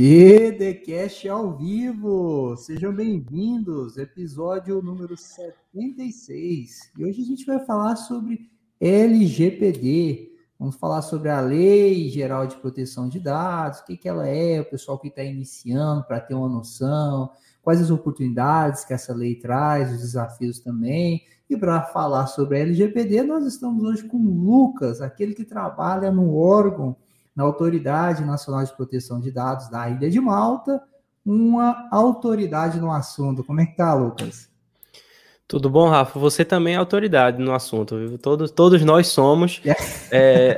DDCast ao vivo! Sejam bem-vindos, episódio número 76. E hoje a gente vai falar sobre LGPD. Vamos falar sobre a Lei Geral de Proteção de Dados, o que, que ela é, o pessoal que está iniciando para ter uma noção, quais as oportunidades que essa lei traz, os desafios também. E para falar sobre a LGPD, nós estamos hoje com o Lucas, aquele que trabalha no órgão na Autoridade Nacional de Proteção de Dados da Ilha de Malta, uma autoridade no assunto. Como é que tá, Lucas? Tudo bom, Rafa? Você também é autoridade no assunto, viu? Todos, todos nós somos. é,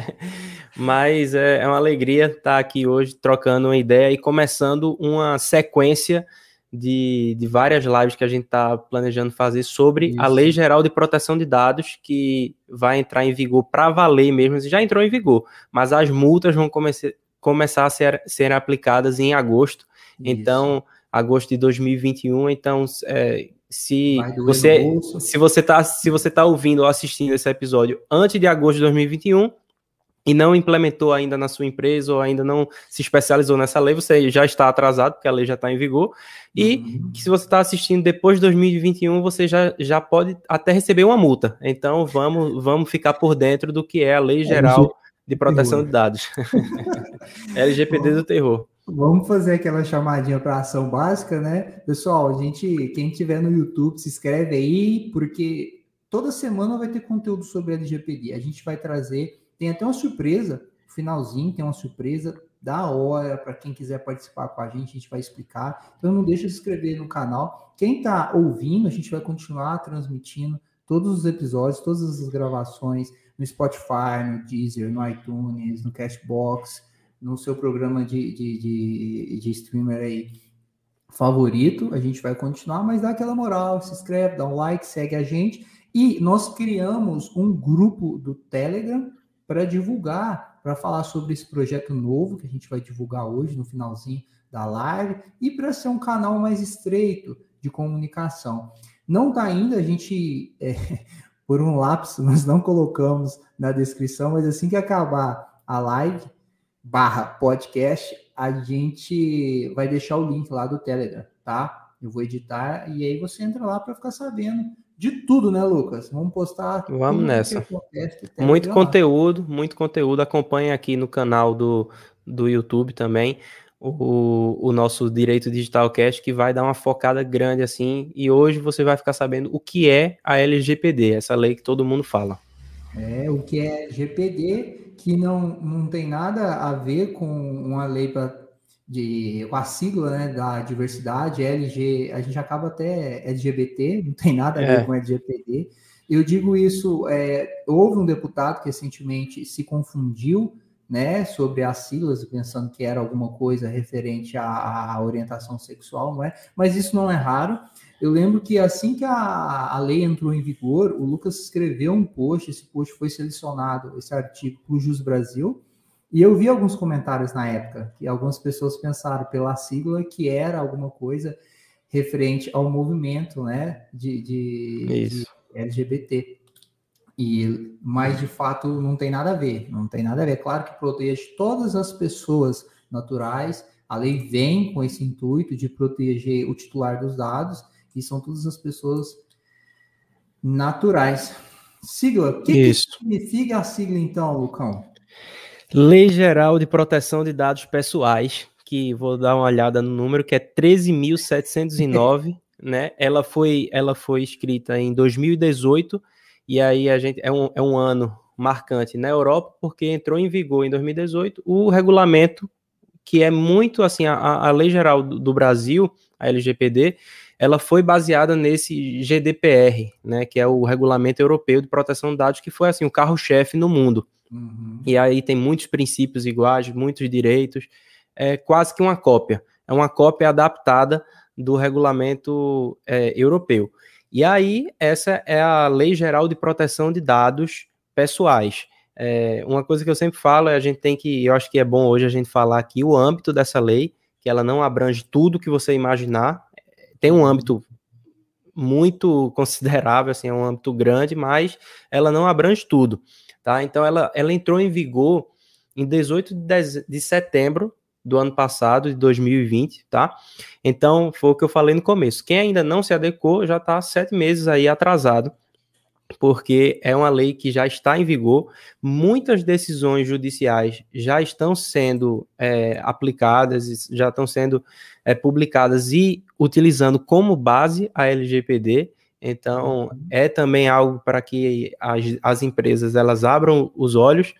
mas é, é, uma alegria estar aqui hoje trocando uma ideia e começando uma sequência de, de várias lives que a gente está planejando fazer sobre Isso. a Lei Geral de Proteção de Dados, que vai entrar em vigor para valer mesmo, já entrou em vigor, mas as multas vão comece, começar a ser, ser aplicadas em agosto. Isso. Então, agosto de 2021. Então, é, se você se você está se você tá ouvindo ou assistindo esse episódio antes de agosto de 2021 e não implementou ainda na sua empresa ou ainda não se especializou nessa lei, você já está atrasado, porque a lei já está em vigor. E uhum. se você está assistindo depois de 2021, você já, já pode até receber uma multa. Então vamos, vamos ficar por dentro do que é a Lei Geral de Proteção de Dados. LGPD do terror. Vamos fazer aquela chamadinha para ação básica, né? Pessoal, a gente, quem tiver no YouTube, se inscreve aí, porque toda semana vai ter conteúdo sobre LGPD. A gente vai trazer tem até uma surpresa, no finalzinho tem uma surpresa da hora para quem quiser participar com a gente, a gente vai explicar. Então não deixa de se inscrever no canal. Quem está ouvindo, a gente vai continuar transmitindo todos os episódios, todas as gravações no Spotify, no Deezer, no iTunes, no Cashbox, no seu programa de, de, de, de streamer aí favorito. A gente vai continuar, mas dá aquela moral, se inscreve, dá um like, segue a gente. E nós criamos um grupo do Telegram para divulgar, para falar sobre esse projeto novo que a gente vai divulgar hoje no finalzinho da live e para ser um canal mais estreito de comunicação. Não está ainda, a gente, é, por um lapso, nós não colocamos na descrição, mas assim que acabar a live barra podcast, a gente vai deixar o link lá do Telegram, tá? Eu vou editar e aí você entra lá para ficar sabendo de tudo, né, Lucas? Vamos postar. Vamos nessa. muito conteúdo, muito conteúdo. Acompanhe aqui no canal do, do YouTube também o, o nosso Direito Digital Cast, que vai dar uma focada grande assim. E hoje você vai ficar sabendo o que é a LGPD, essa lei que todo mundo fala. É, o que é GPD, que não, não tem nada a ver com uma lei para de a sigla né, da diversidade, LG, a gente acaba até LGBT, não tem nada a ver é. com LGPD. Eu digo isso, é, houve um deputado que recentemente se confundiu né, sobre as siglas, pensando que era alguma coisa referente à, à, orientação sexual, não é? Mas isso não é raro. Eu lembro que assim que a, a lei entrou em vigor, o Lucas escreveu um post, esse post foi selecionado, esse artigo, para o Jus Brasil, e eu vi alguns comentários na época que algumas pessoas pensaram pela sigla que era alguma coisa referente ao movimento, né, de, de, de LGBT. E mas de fato não tem nada a ver, não tem nada a ver. Claro que protege todas as pessoas naturais. A lei vem com esse intuito de proteger o titular dos dados e são todas as pessoas naturais. Sigla, o que, que significa a sigla então, Lucão? Lei Geral de Proteção de Dados Pessoais, que vou dar uma olhada no número, que é 13.709, né? Ela foi, ela foi escrita em 2018, e aí a gente é um, é um ano marcante na Europa, porque entrou em vigor em 2018 o regulamento que é muito assim, a, a lei geral do, do Brasil, a LGPD, ela foi baseada nesse GDPR, né, que é o Regulamento Europeu de Proteção de Dados, que foi assim o carro-chefe no mundo. Uhum. E aí tem muitos princípios iguais, muitos direitos, é quase que uma cópia. É uma cópia adaptada do regulamento é, europeu. E aí, essa é a Lei Geral de Proteção de Dados Pessoais. É, uma coisa que eu sempre falo é a gente tem que, eu acho que é bom hoje a gente falar aqui o âmbito dessa lei, que ela não abrange tudo que você imaginar, tem um âmbito muito considerável, assim, é um âmbito grande, mas ela não abrange tudo. Tá? Então, ela, ela entrou em vigor em 18 de, setembro do ano passado, de 2020, tá? Então, foi o que eu falei no começo. Quem ainda não se adequou já está sete meses aí atrasado, porque é uma lei que já está em vigor. Muitas decisões judiciais já estão sendo é, aplicadas, já estão sendo é, publicadas e utilizando como base a LGPD. Então, uhum. é também algo para que as, as empresas elas abram os olhos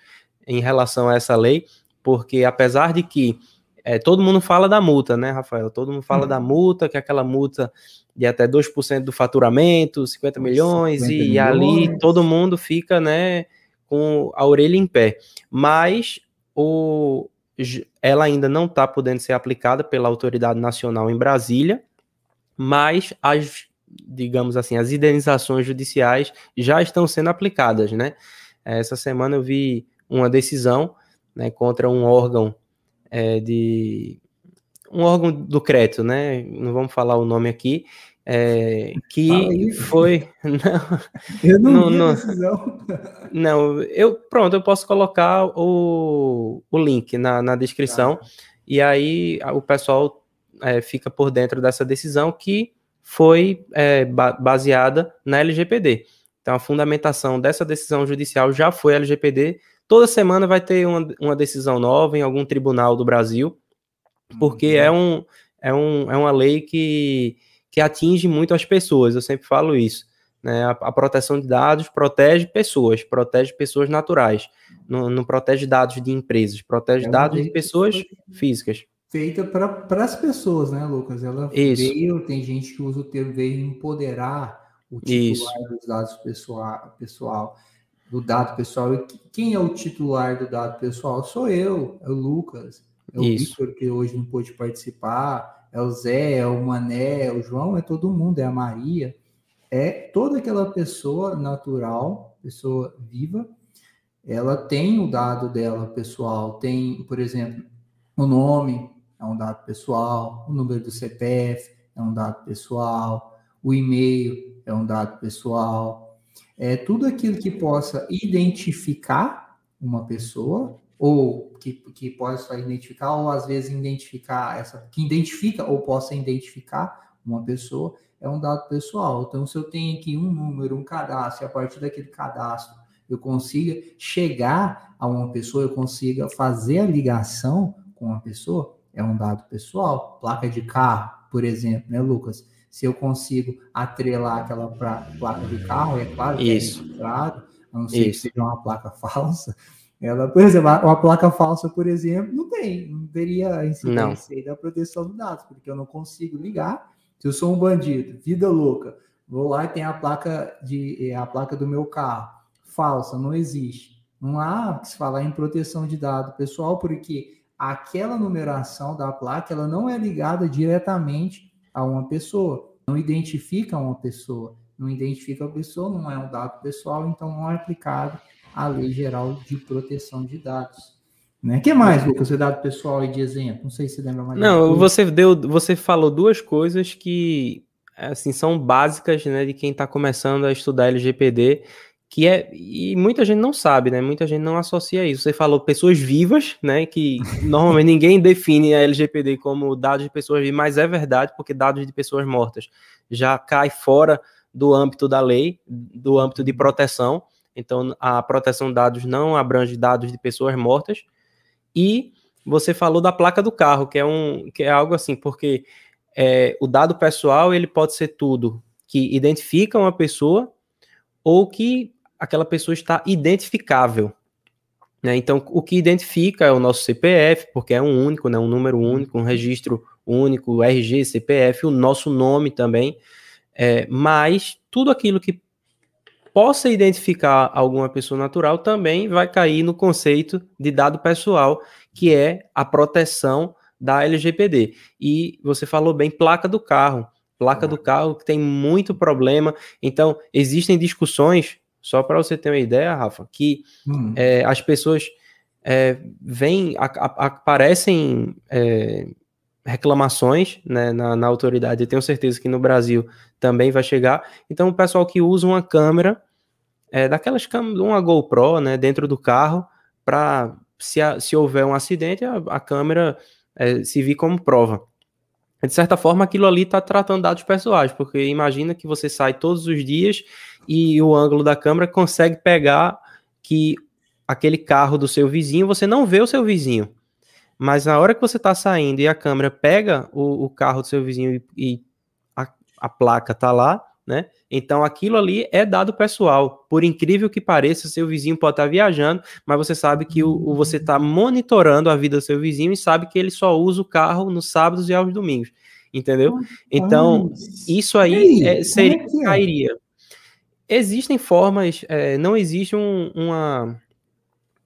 em relação a essa lei, porque apesar de que é, todo mundo fala da multa, né, Rafael? Todo mundo fala da uhum. multa, que é aquela multa de até 2% do faturamento, 50 milhões, 50 e, milhões. ali todo mundo fica, né, com a orelha em pé. Mas o, ela ainda não está podendo ser aplicada pela autoridade nacional em Brasília, mas as, digamos assim, as indenizações judiciais já estão sendo aplicadas, né? Essa semana eu vi uma decisão né, contra um órgão é, de um órgão do crédito, né? Não vamos falar o nome aqui, é, que foi. Não, eu não, não, não, não, eu pronto, eu posso colocar o, o link na, na descrição tá. e aí o pessoal é, fica por dentro dessa decisão que foi é, baseada na LGPD. Então a fundamentação dessa decisão judicial já foi LGPD Toda semana vai ter uma, uma decisão nova em algum tribunal do Brasil, porque uhum. é, um, é, um, é uma lei que, que atinge muito as pessoas, eu sempre falo isso. Né? A, a proteção de dados protege pessoas, protege pessoas naturais, não, não protege dados de empresas, protege é dados de pessoas físicas feita para as pessoas, né, Lucas? Ela Isso. veio, tem gente que usa o termo veio empoderar o titular Isso. dos dados pessoal, pessoal do dado pessoal. E quem é o titular do dado pessoal? Sou eu, é o Lucas, é o Victor, que hoje não pôde participar, é o Zé, é o Mané, é o João, é todo mundo, é a Maria. É toda aquela pessoa natural, pessoa viva, ela tem o dado dela pessoal, tem, por exemplo, o nome é um dado pessoal, o número do CPF é um dado pessoal, o e-mail é um dado pessoal, é tudo aquilo que possa identificar uma pessoa, ou que, que possa identificar, ou às vezes identificar essa, que identifica ou possa identificar uma pessoa, é um dado pessoal. Então, se eu tenho aqui um número, um cadastro, a partir daquele cadastro eu consiga chegar a uma pessoa, eu consiga fazer a ligação com uma pessoa, é um dado pessoal. Placa de carro, por exemplo, né, Lucas? se eu consigo atrelar aquela pra, placa de carro, é claro que é Isso. é registrado, a não ser Isso. que seja uma placa falsa. Ela, por exemplo, uma placa falsa, por exemplo, não tem, não teria incidência da proteção de dados, porque eu não consigo ligar. Se eu sou um bandido, vida louca, vou lá e tem a placa de é, a placa do meu carro falsa, não existe. Não há que se falar em proteção de dado pessoal, porque aquela numeração da placa ela não é ligada diretamente a uma pessoa, não identifica uma pessoa, não identifica a pessoa, não é um dado pessoal, então não é aplicado a Lei Geral de Proteção de Dados. Né? que mais, Lucas, você dado pessoal e de exemplo? Não sei se lembra mais. Não, você deu, você falou duas coisas que assim são básicas, né, de quem está começando a estudar LGPD que é e muita gente não sabe, né? Muita gente não associa isso. Você falou pessoas vivas, né? Que normalmente ninguém define a LGPD como dados de pessoas vivas, mas é verdade porque dados de pessoas mortas já cai fora do âmbito da lei, do âmbito de proteção. Então a proteção de dados não abrange dados de pessoas mortas. E você falou da placa do carro, que é um que é algo assim, porque é, o dado pessoal ele pode ser tudo que identifica uma pessoa ou que aquela pessoa está identificável. Né? Então, o que identifica é o nosso CPF, porque é um único, né? um número único, um registro único, RG, CPF, o nosso nome também, é, mas tudo aquilo que possa identificar alguma pessoa natural também vai cair no conceito de dado pessoal, que é a proteção da LGPD. E você falou bem, placa do carro. Placa do carro que tem muito problema. Então, existem discussões só para você ter uma ideia, Rafa, que hum. é, as pessoas é, vêm, aparecem é, reclamações né, na, na, autoridade. Eu tenho certeza que no Brasil também vai chegar. Então, o pessoal que usa uma câmera, é, daquelas câmeras, uma GoPro, né, dentro do carro, para se, se houver um acidente, a, a câmera é, servir como prova. De certa forma, aquilo ali está tratando dados pessoais, porque imagina que você sai todos os dias e o ângulo da câmera consegue pegar que aquele carro do seu vizinho, você não vê o seu vizinho. Mas na hora que você está saindo e a câmera pega o, o carro do seu vizinho e, e a, a placa está lá, né? Então aquilo ali é dado pessoal. Por incrível que pareça, seu vizinho pode estar tá viajando, mas você sabe que o, o você está monitorando a vida do seu vizinho e sabe que ele só usa o carro nos sábados e aos domingos. Entendeu? Então, isso aí é, seria, é, é cairia. Existem formas, é, não existe um, uma,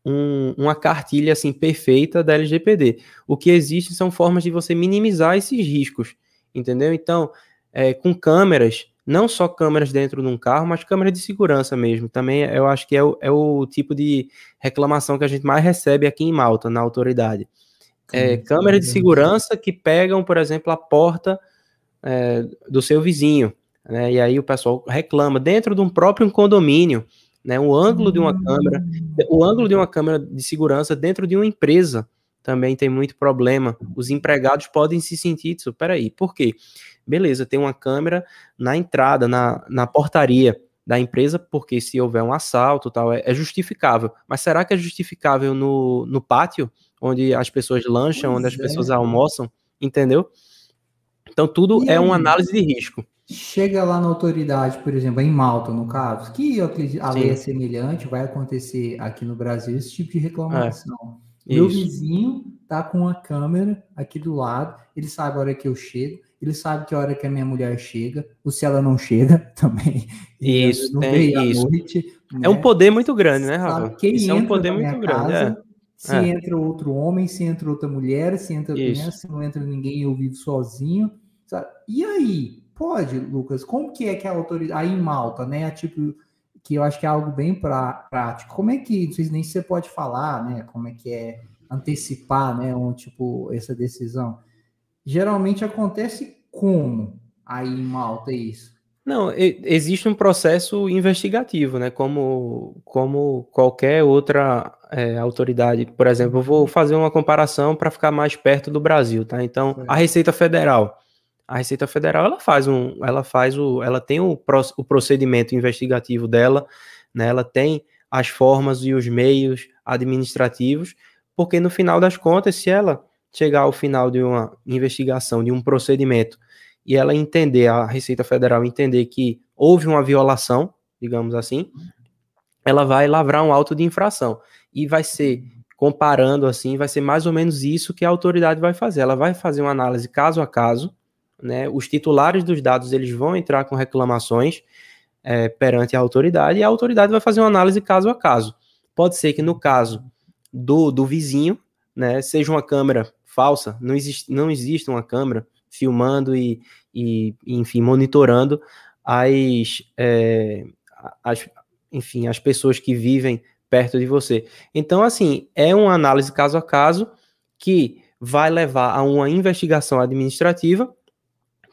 um, uma cartilha assim perfeita da LGPD. O que existe são formas de você minimizar esses riscos, entendeu? Então, é, com câmeras, não só câmeras dentro de um carro, mas câmeras de segurança mesmo. Também eu acho que é o, é o tipo de reclamação que a gente mais recebe aqui em Malta, na autoridade. É, câmeras de segurança que pegam, por exemplo, a porta é, do seu vizinho. Né, e aí o pessoal reclama dentro de um próprio condomínio, né, o ângulo de uma câmera, o ângulo de uma câmera de segurança dentro de uma empresa também tem muito problema. Os empregados podem se sentir, isso, peraí, por quê? Beleza, tem uma câmera na entrada, na, na portaria da empresa, porque se houver um assalto tal, é, é justificável. Mas será que é justificável no, no pátio, onde as pessoas lancham, pois onde as é. pessoas almoçam? Entendeu? Então, tudo e é aí, uma análise de risco. Chega lá na autoridade, por exemplo, em Malta, no caso, que a lei é semelhante, vai acontecer aqui no Brasil esse tipo de reclamação. É, Meu vizinho tá com uma câmera aqui do lado, ele sabe a hora que eu chego, ele sabe que a hora que a minha mulher chega, ou se ela não chega também. Isso, tem isso. Noite, né? É um poder muito grande, né, Rafa? Isso é um poder muito grande. é. Se é. entra outro homem, se entra outra mulher, se entra criança, se não entra ninguém, eu vivo sozinho. Sabe? E aí? Pode, Lucas? Como que é que a autoridade. Aí em Malta, né? Tipo, que eu acho que é algo bem pra, prático. Como é que. Não sei nem se você pode falar, né? Como é que é antecipar, né? Um, tipo, essa decisão geralmente acontece como aí em Malta isso? Não, existe um processo investigativo, né? Como, como qualquer outra é, autoridade. Por exemplo, eu vou fazer uma comparação para ficar mais perto do Brasil, tá? Então, a Receita Federal. A Receita Federal ela faz um, ela faz o, ela tem o, o procedimento investigativo dela, né? Ela tem as formas e os meios administrativos, porque no final das contas, se ela chegar ao final de uma investigação, de um procedimento, e ela entender, a Receita Federal entender que houve uma violação, digamos assim, ela vai lavrar um auto de infração. E vai ser, comparando assim, vai ser mais ou menos isso que a autoridade vai fazer. Ela vai fazer uma análise caso a caso, né? Os titulares dos dados eles vão entrar com reclamações é, perante a autoridade e a autoridade vai fazer uma análise caso a caso. Pode ser que no caso do, do vizinho, né, seja uma câmera falsa, não existe, não existe uma câmera filmando e, e enfim, monitorando as, é, as, enfim, as pessoas que vivem perto de você. Então, assim, é uma análise caso a caso que vai levar a uma investigação administrativa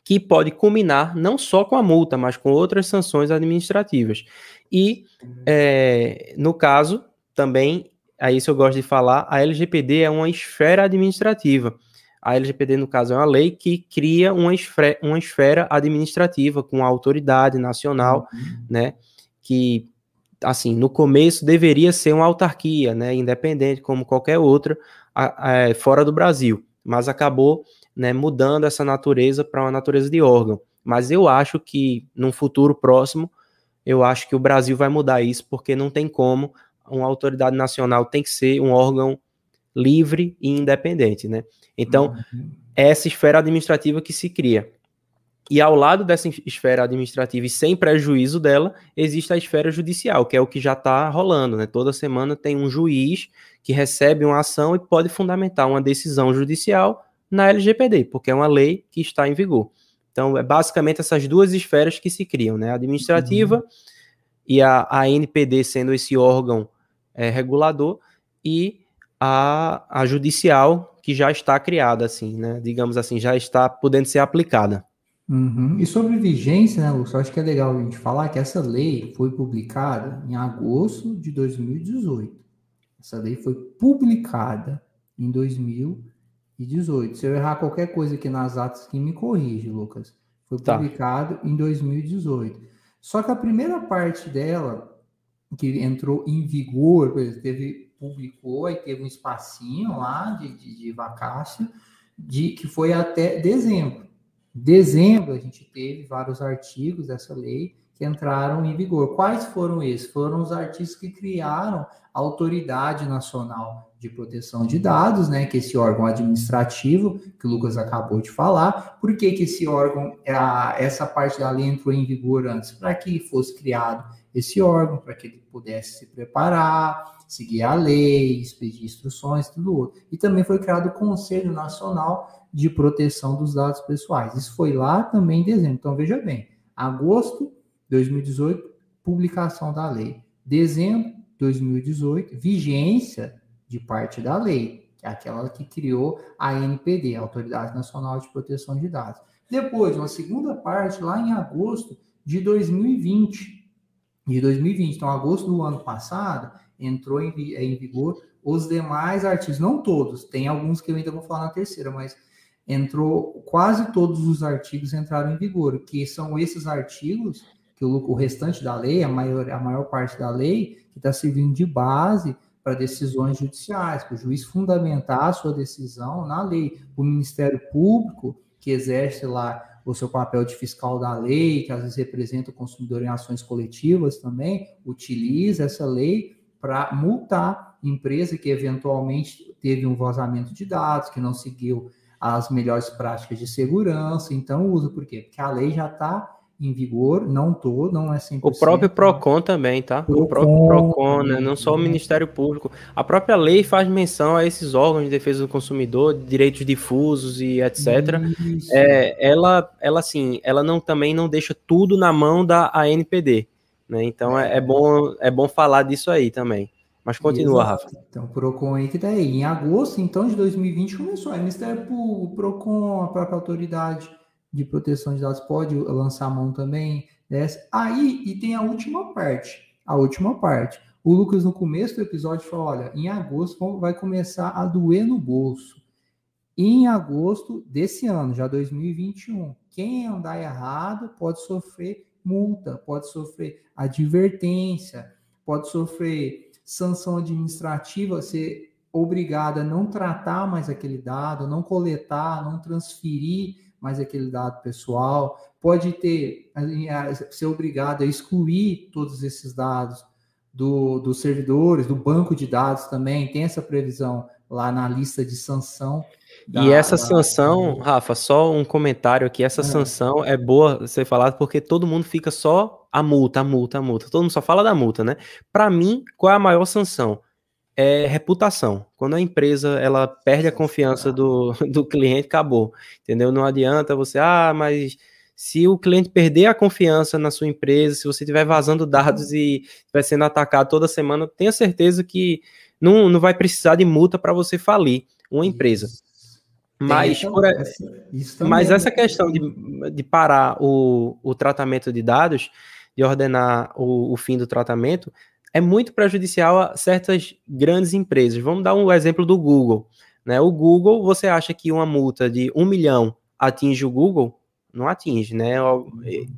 que pode culminar não só com a multa, mas com outras sanções administrativas. E, é, no caso, também é isso eu gosto de falar, a LGPD é uma esfera administrativa. A LGPD, no caso, é uma lei que cria uma esfera, uma esfera administrativa com a autoridade nacional, uhum. né? Que, assim, no começo deveria ser uma autarquia, né? Independente, como qualquer outra, a, a, é, fora do Brasil. Mas acabou né, mudando essa natureza para uma natureza de órgão. Mas eu acho que, num futuro próximo, eu acho que o Brasil vai mudar isso, porque não tem como uma autoridade nacional tem que ser um órgão livre e independente, né? Então, uhum. é essa esfera administrativa que se cria. E ao lado dessa esfera administrativa e sem prejuízo dela, existe a esfera judicial, que é o que já está rolando, né? Toda semana tem um juiz que recebe uma ação e pode fundamentar uma decisão judicial na LGPD, porque é uma lei que está em vigor. Então, é basicamente essas duas esferas que se criam, né? A administrativa uhum. e a, a NPD sendo esse órgão é, regulador e a, a judicial que já está criada, assim, né? Digamos assim, já está podendo ser aplicada. Uhum. E sobre vigência, né, Lúcio? Acho que é legal a gente falar que essa lei foi publicada em agosto de 2018. Essa lei foi publicada em 2018. 2018. Se eu errar qualquer coisa aqui nas atas, que me corrige, Lucas. Foi tá. publicado tá. em 2018. Só que a primeira parte dela, que entrou em vigor, teve, publicou, aí teve um espacinho lá de, de, de vacácio, de, que foi até dezembro. Dezembro a gente teve vários artigos dessa lei que entraram em vigor. Quais foram esses? Foram os artigos que criaram a Autoridade Nacional de Proteção de Dados, né, que é esse órgão administrativo que o Lucas acabou de falar. Por que, que esse órgão, essa parte da lei entrou em vigor antes? Para que fosse criado esse órgão, para que ele pudesse se preparar, seguir a lei, expedir instruções, tudo outro. E também foi criado o Conselho Nacional de Proteção dos Dados Pessoais. Isso foi lá também em dezembro. Então, veja bem, agosto de 2018, publicação da lei. Dezembro de 2018, vigência de parte da lei, que é aquela que criou a NPD, a Autoridade Nacional de Proteção de Dados. Depois, uma segunda parte, lá em agosto de 2020. De 2020. Então, agosto do ano passado, entrou em, em vigor os demais artigos, não todos, tem alguns que eu ainda vou falar na terceira, mas entrou quase todos os artigos entraram em vigor, que são esses artigos que o, o restante da lei, a maior, a maior parte da lei, que está servindo de base para decisões judiciais, para o juiz fundamentar a sua decisão na lei. O Ministério Público, que exerce lá o seu papel de fiscal da lei, que às vezes representa o consumidor em ações coletivas também, utiliza essa lei para multar empresa que eventualmente teve um vazamento de dados, que não seguiu as melhores práticas de segurança, então usa por quê? Porque a lei já está em vigor, não todo, não é 100%. O próprio PROCON também, tá? Procon, o próprio PROCON, né? não só o Ministério Público. A própria lei faz menção a esses órgãos de defesa do consumidor, direitos difusos e etc. É, ela, ela, assim, ela não, também não deixa tudo na mão da ANPD. Né? Então é, é, bom, é bom falar disso aí também. Mas continua, Exato. Rafa. Então, o PROCON aí que tá aí. Em agosto, então, de 2020, começou. Aí, Ministério Público, PROCON, a própria autoridade de proteção de dados pode lançar a mão também. Dessa. Aí, e tem a última parte. A última parte. O Lucas, no começo do episódio, falou: olha, em agosto vai começar a doer no bolso. Em agosto desse ano, já 2021, quem andar errado pode sofrer multa, pode sofrer advertência, pode sofrer sanção administrativa, ser obrigado a não tratar mais aquele dado, não coletar, não transferir mais aquele dado pessoal, pode ter ser obrigado a excluir todos esses dados do, dos servidores, do banco de dados também, tem essa previsão lá na lista de sanção da, e essa da... sanção, Rafa, só um comentário aqui, essa é. sanção é boa ser falado porque todo mundo fica só a multa, a multa, a multa. Todo mundo só fala da multa, né? Para mim, qual é a maior sanção? É reputação. Quando a empresa ela perde a confiança do, do cliente, acabou. Entendeu? Não adianta você, ah, mas se o cliente perder a confiança na sua empresa, se você estiver vazando dados e estiver sendo atacado toda semana, tenha certeza que não, não vai precisar de multa para você falir uma empresa. Mas, por, essa, mas essa questão de, de parar o, o tratamento de dados, de ordenar o, o fim do tratamento, é muito prejudicial a certas grandes empresas. Vamos dar um exemplo do Google. Né? O Google, você acha que uma multa de um milhão atinge o Google? Não atinge, né?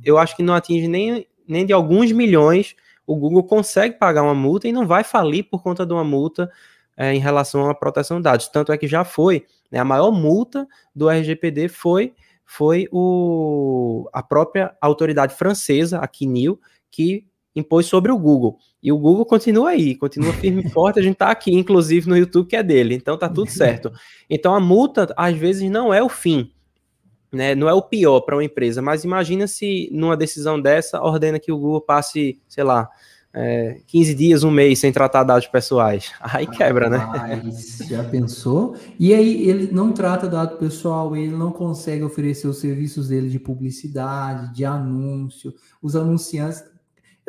Eu, acho que não atinge nem, nem de alguns milhões. O Google consegue pagar uma multa e não vai falir por conta de uma multa é, em relação à proteção de dados. Tanto é que já foi, né, a maior multa do RGPD foi, foi o, a própria autoridade francesa, a CNIL, que impôs sobre o Google. E o Google continua aí, continua firme e forte. A gente está aqui, inclusive, no YouTube, que é dele. Então tá tudo certo. Então a multa, às vezes, não é o fim. Né, não é o pior para uma empresa, mas imagina se numa decisão dessa ordena que o Google passe, sei lá, é, 15 dias, um mês sem tratar dados pessoais. Aí quebra, né? Já pensou? E aí ele não trata dado pessoal, ele não consegue oferecer os serviços dele de publicidade, de anúncio, os anunciantes.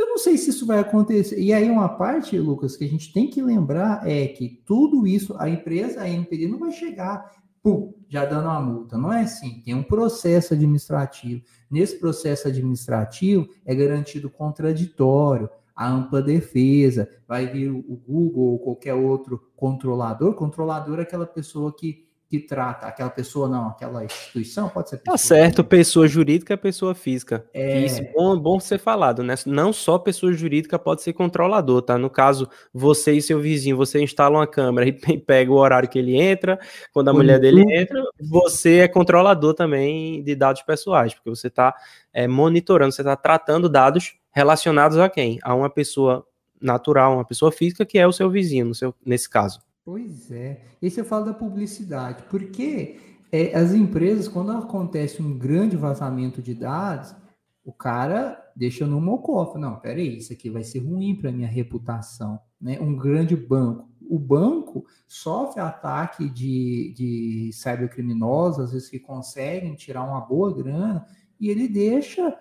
Eu não sei se isso vai acontecer. E aí uma parte, Lucas, que a gente tem que lembrar é que tudo isso, a empresa, a NPD, não vai chegar pum, já dando uma multa. Não é assim, tem um processo administrativo. Nesse processo administrativo é garantido contraditório a ampla defesa, vai vir o Google ou qualquer outro controlador. Controlador é aquela pessoa que que trata aquela pessoa, não, aquela instituição, pode ser Tá certo, pessoa jurídica é pessoa física. É... Isso bom, bom ser falado, né? Não só pessoa jurídica pode ser controlador, tá? No caso, você e seu vizinho, você instala uma câmera e pega o horário que ele entra, quando a mulher dele entra, você é controlador também de dados pessoais, porque você está é, monitorando, você está tratando dados relacionados a quem? A uma pessoa natural, uma pessoa física, que é o seu vizinho, no seu, nesse caso. Pois é. Esse eu falo da publicidade, porque é, as empresas, quando acontece um grande vazamento de dados, o cara deixa no mocofa. Não, peraí, isso aqui vai ser ruim para minha reputação. Né? Um grande banco. O banco sofre ataque de, de cybercriminosos, às vezes que conseguem tirar uma boa grana, e ele deixa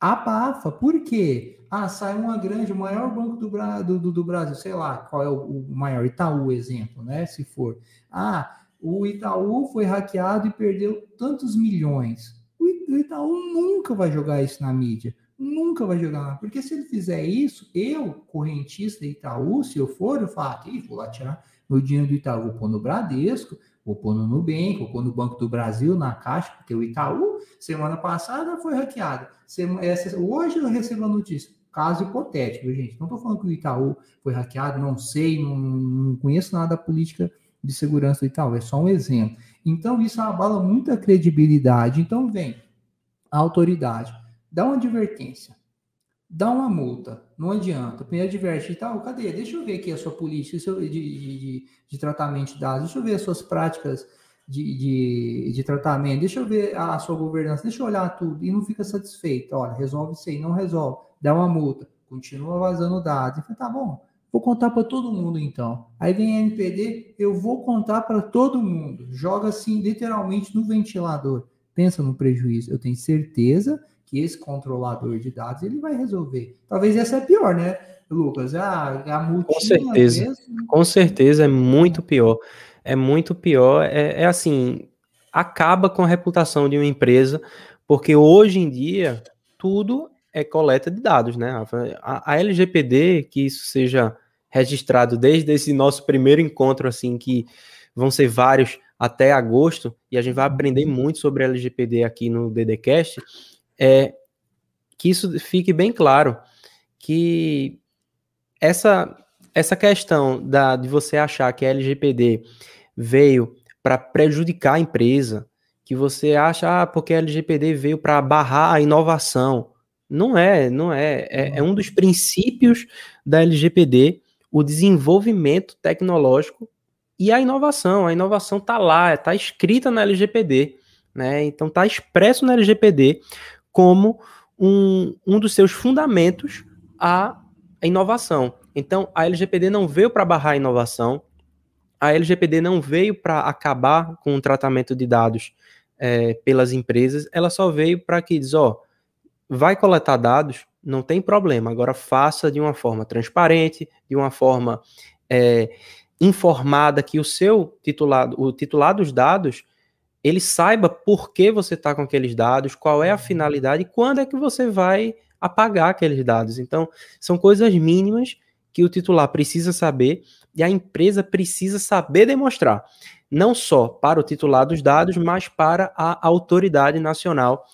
abafa. Por quê? Ah, sai uma grande, o maior banco do, do, do Brasil, sei lá qual é o, o, maior, Itaú, exemplo, né? Se for. Ah, o Itaú foi hackeado e perdeu tantos milhões. O Itaú nunca vai jogar isso na mídia. Nunca vai jogar, porque se ele fizer isso, eu, correntista Itaú, se eu for, eu falo, Ih, vou lá tirar meu dinheiro do Itaú, vou pôr no Bradesco, vou pôr no Nubank, vou pôr no Banco do Brasil, na Caixa, porque o Itaú, semana passada, foi hackeado. Hoje eu recebo a notícia, caso hipotético, gente. Não estou falando que o Itaú foi hackeado, não sei, não, não conheço nada da política de segurança do Itaú, é só um exemplo. Então, isso abala muito a credibilidade. Então, vem a autoridade, dá uma advertência, dá uma multa, não adianta. Primeiro adverte tal, cadê? Deixa eu ver aqui a sua política de, de, de, de tratamento de dados, deixa eu ver as suas práticas de, de, de, tratamento, deixa eu ver a sua governança, deixa eu olhar tudo e não fica satisfeito. Olha, resolve isso aí, não resolve, dá uma multa, continua vazando dados. Fala, tá bom, vou contar para todo mundo então. Aí vem a NPD, eu vou contar para todo mundo. Joga assim, literalmente no ventilador. Pensa no prejuízo. Eu tenho certeza que esse controlador de dados ele vai resolver. Talvez essa é pior, né, Lucas? Ah, a multinha, Com certeza. Vezes... Com certeza é muito pior é muito pior. É, é, assim, acaba com a reputação de uma empresa, porque hoje em dia tudo é coleta de dados, né? A, a LGPD, que isso seja registrado desde esse nosso primeiro encontro, assim, que vão ser vários até agosto, e a gente vai aprender muito sobre LGPD aqui no DDCast, é que isso fique bem claro, que essa, essa questão da, de você achar que a LGPD veio para prejudicar a empresa, que você acha, ah, porque a LGPD veio para barrar a inovação. Não é, não é. É, é um dos princípios da LGPD o desenvolvimento tecnológico e a inovação. A inovação está lá, está escrita na LGPD, né? Então está expresso na LGPD como um, um dos seus fundamentos a inovação. Então a LGPD não veio para barrar a inovação, a LGPD não veio para acabar com o tratamento de dados é, pelas empresas, ela só veio para que diz, ó, vai coletar dados, não tem problema, agora faça de uma forma transparente, de uma forma é, informada, que o seu titulado, o titular dos dados, ele saiba por que você está com aqueles dados, qual é a finalidade e quando é que você vai apagar aqueles dados. Então, são coisas mínimas que o titular precisa saber e a empresa precisa saber demonstrar, não só para o titular dos dados, mas para a autoridade nacional.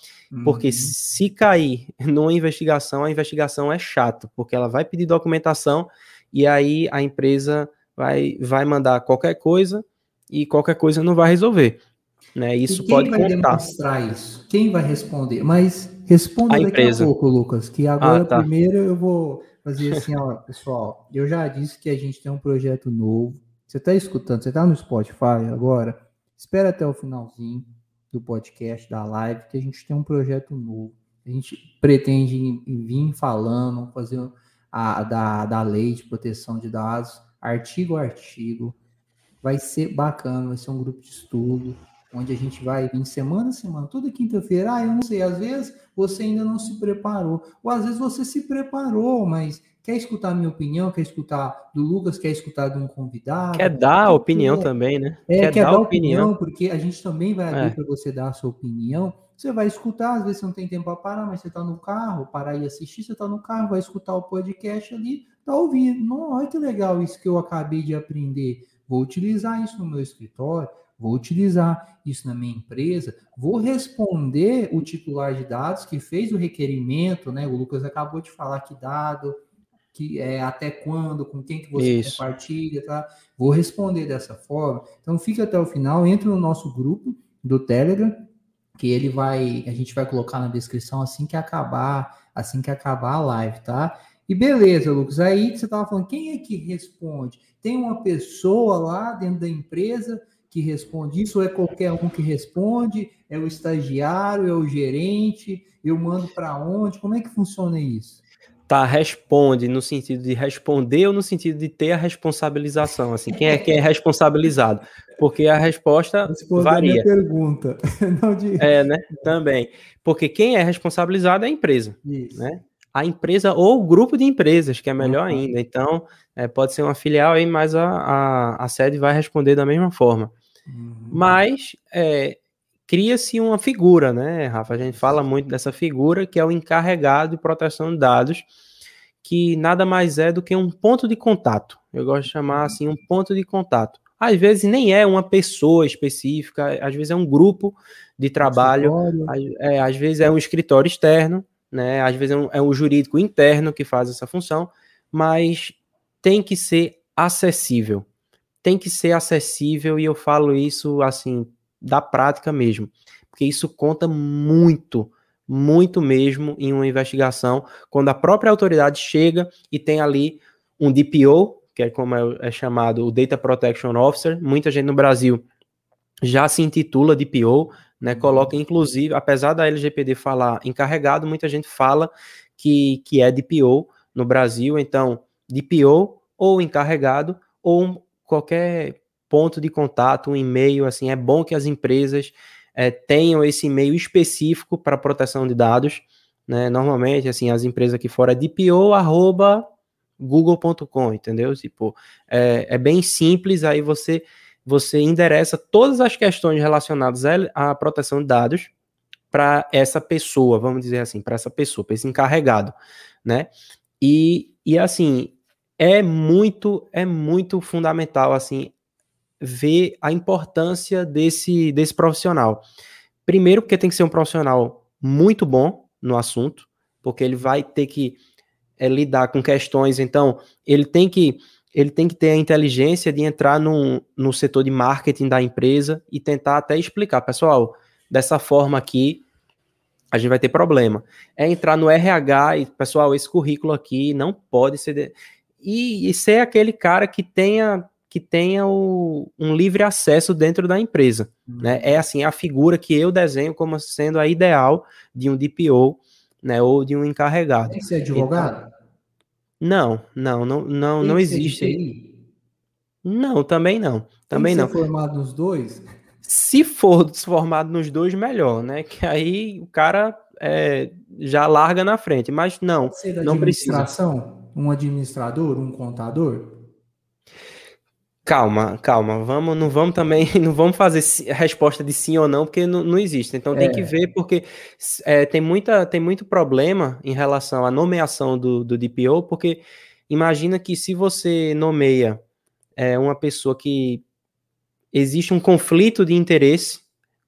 Porque uhum. se cair numa investigação, a investigação é chata, porque ela vai pedir documentação e aí a empresa vai, vai mandar qualquer coisa e qualquer coisa não vai resolver. Né? Isso quem pode vai contar. demonstrar isso? Quem vai responder? Mas responda a daqui empresa. a pouco, Lucas, que agora ah, tá. primeiro eu vou fazer assim, ó, pessoal, eu já disse que a gente tem um projeto novo. Você está escutando, você está no Spotify agora? Espera até o finalzinho do podcast, da live, que a gente tem um projeto novo. A gente pretende vir falando, fazer a da, da lei de proteção de dados, artigo a artigo. Vai ser bacana, vai ser um grupo de estudo onde a gente vai vir semana a semana, toda quinta-feira. Ah, eu não sei, às vezes você ainda não se preparou, ou às vezes você se preparou, mas quer escutar a minha opinião, quer escutar do Lucas, quer escutar de um convidado. Quer dar a opinião também, né? É, quer, quer dar, dar opinião, opinião, porque a gente também vai abrir é. para você dar a sua opinião. Você vai escutar, às vezes você não tem tempo para parar, mas você está no carro, parar e assistir, você está no carro, vai escutar o podcast ali, tá ouvindo. Não, olha que legal isso que eu acabei de aprender. Vou utilizar isso no meu escritório, vou utilizar isso na minha empresa, vou responder o titular de dados que fez o requerimento, né? O Lucas acabou de falar que dado, que é até quando, com quem que você isso. compartilha, tá? Vou responder dessa forma. Então fica até o final, entra no nosso grupo do Telegram, que ele vai, a gente vai colocar na descrição assim que acabar, assim que acabar a live, tá? E beleza, Lucas, aí você estava falando, quem é que responde? Tem uma pessoa lá dentro da empresa que responde isso, ou é qualquer um que responde? É o estagiário, é o gerente? Eu mando para onde? Como é que funciona isso? Tá, responde no sentido de responder ou no sentido de ter a responsabilização, assim, quem é quem é responsabilizado? Porque a resposta varia. A pergunta, não de... É, né? Também. Porque quem é responsabilizado é a empresa, Isso. né? A empresa ou o grupo de empresas, que é melhor uhum. ainda. Então, é, pode ser uma filial aí, mas a, a, a sede vai responder da mesma forma. Uhum. Mas é, cria-se uma figura, né, Rafa? A gente fala muito dessa figura que é o encarregado de proteção de dados, que nada mais é do que um ponto de contato. Eu gosto de chamar assim um ponto de contato. Às vezes nem é uma pessoa específica, às vezes é um grupo de trabalho, às, é, às vezes é um escritório externo, né? Às vezes é um, é um jurídico interno que faz essa função, mas tem que ser acessível. Tem que ser acessível e eu falo isso assim da prática mesmo, porque isso conta muito, muito mesmo em uma investigação, quando a própria autoridade chega e tem ali um DPO, que é como é, é chamado o Data Protection Officer, muita gente no Brasil já se intitula DPO, né, coloca inclusive, apesar da LGPD falar encarregado, muita gente fala que, que é DPO no Brasil, então DPO ou encarregado ou qualquer ponto de contato, um e-mail, assim, é bom que as empresas é, tenham esse e-mail específico para proteção de dados, né? Normalmente, assim, as empresas aqui fora é dpo, arroba, google.com, entendeu? Tipo, é, é, bem simples, aí você você endereça todas as questões relacionadas à proteção de dados para essa pessoa, vamos dizer assim, para essa pessoa, para esse encarregado, né? E, e assim, é muito, é muito fundamental, assim, ver a importância desse, desse profissional. Primeiro, porque tem que ser um profissional muito bom no assunto, porque ele vai ter que é, lidar com questões, então ele tem que ele tem que ter a inteligência de entrar no, no setor de marketing da empresa e tentar até explicar, pessoal, dessa forma aqui a gente vai ter problema. É entrar no RH e, pessoal, esse currículo aqui não pode ser. De... E, e ser aquele cara que tenha que tenha o, um livre acesso dentro da empresa. Uhum. Né? É assim a figura que eu desenho como sendo a ideal de um DPO né, ou de um encarregado. Tem que ser advogado? Então, não, não, não, não, não existe. Não, também não. Também Tem que não. Ser formado nos dois? Se for formado nos dois, melhor, né? Que aí o cara é, já larga na frente. Mas não, não precisa. Um administrador, um contador? Calma, calma, vamos, não vamos também, não vamos fazer resposta de sim ou não, porque não, não existe. Então tem é. que ver, porque é, tem, muita, tem muito problema em relação à nomeação do, do DPO, porque imagina que se você nomeia é, uma pessoa que existe um conflito de interesse,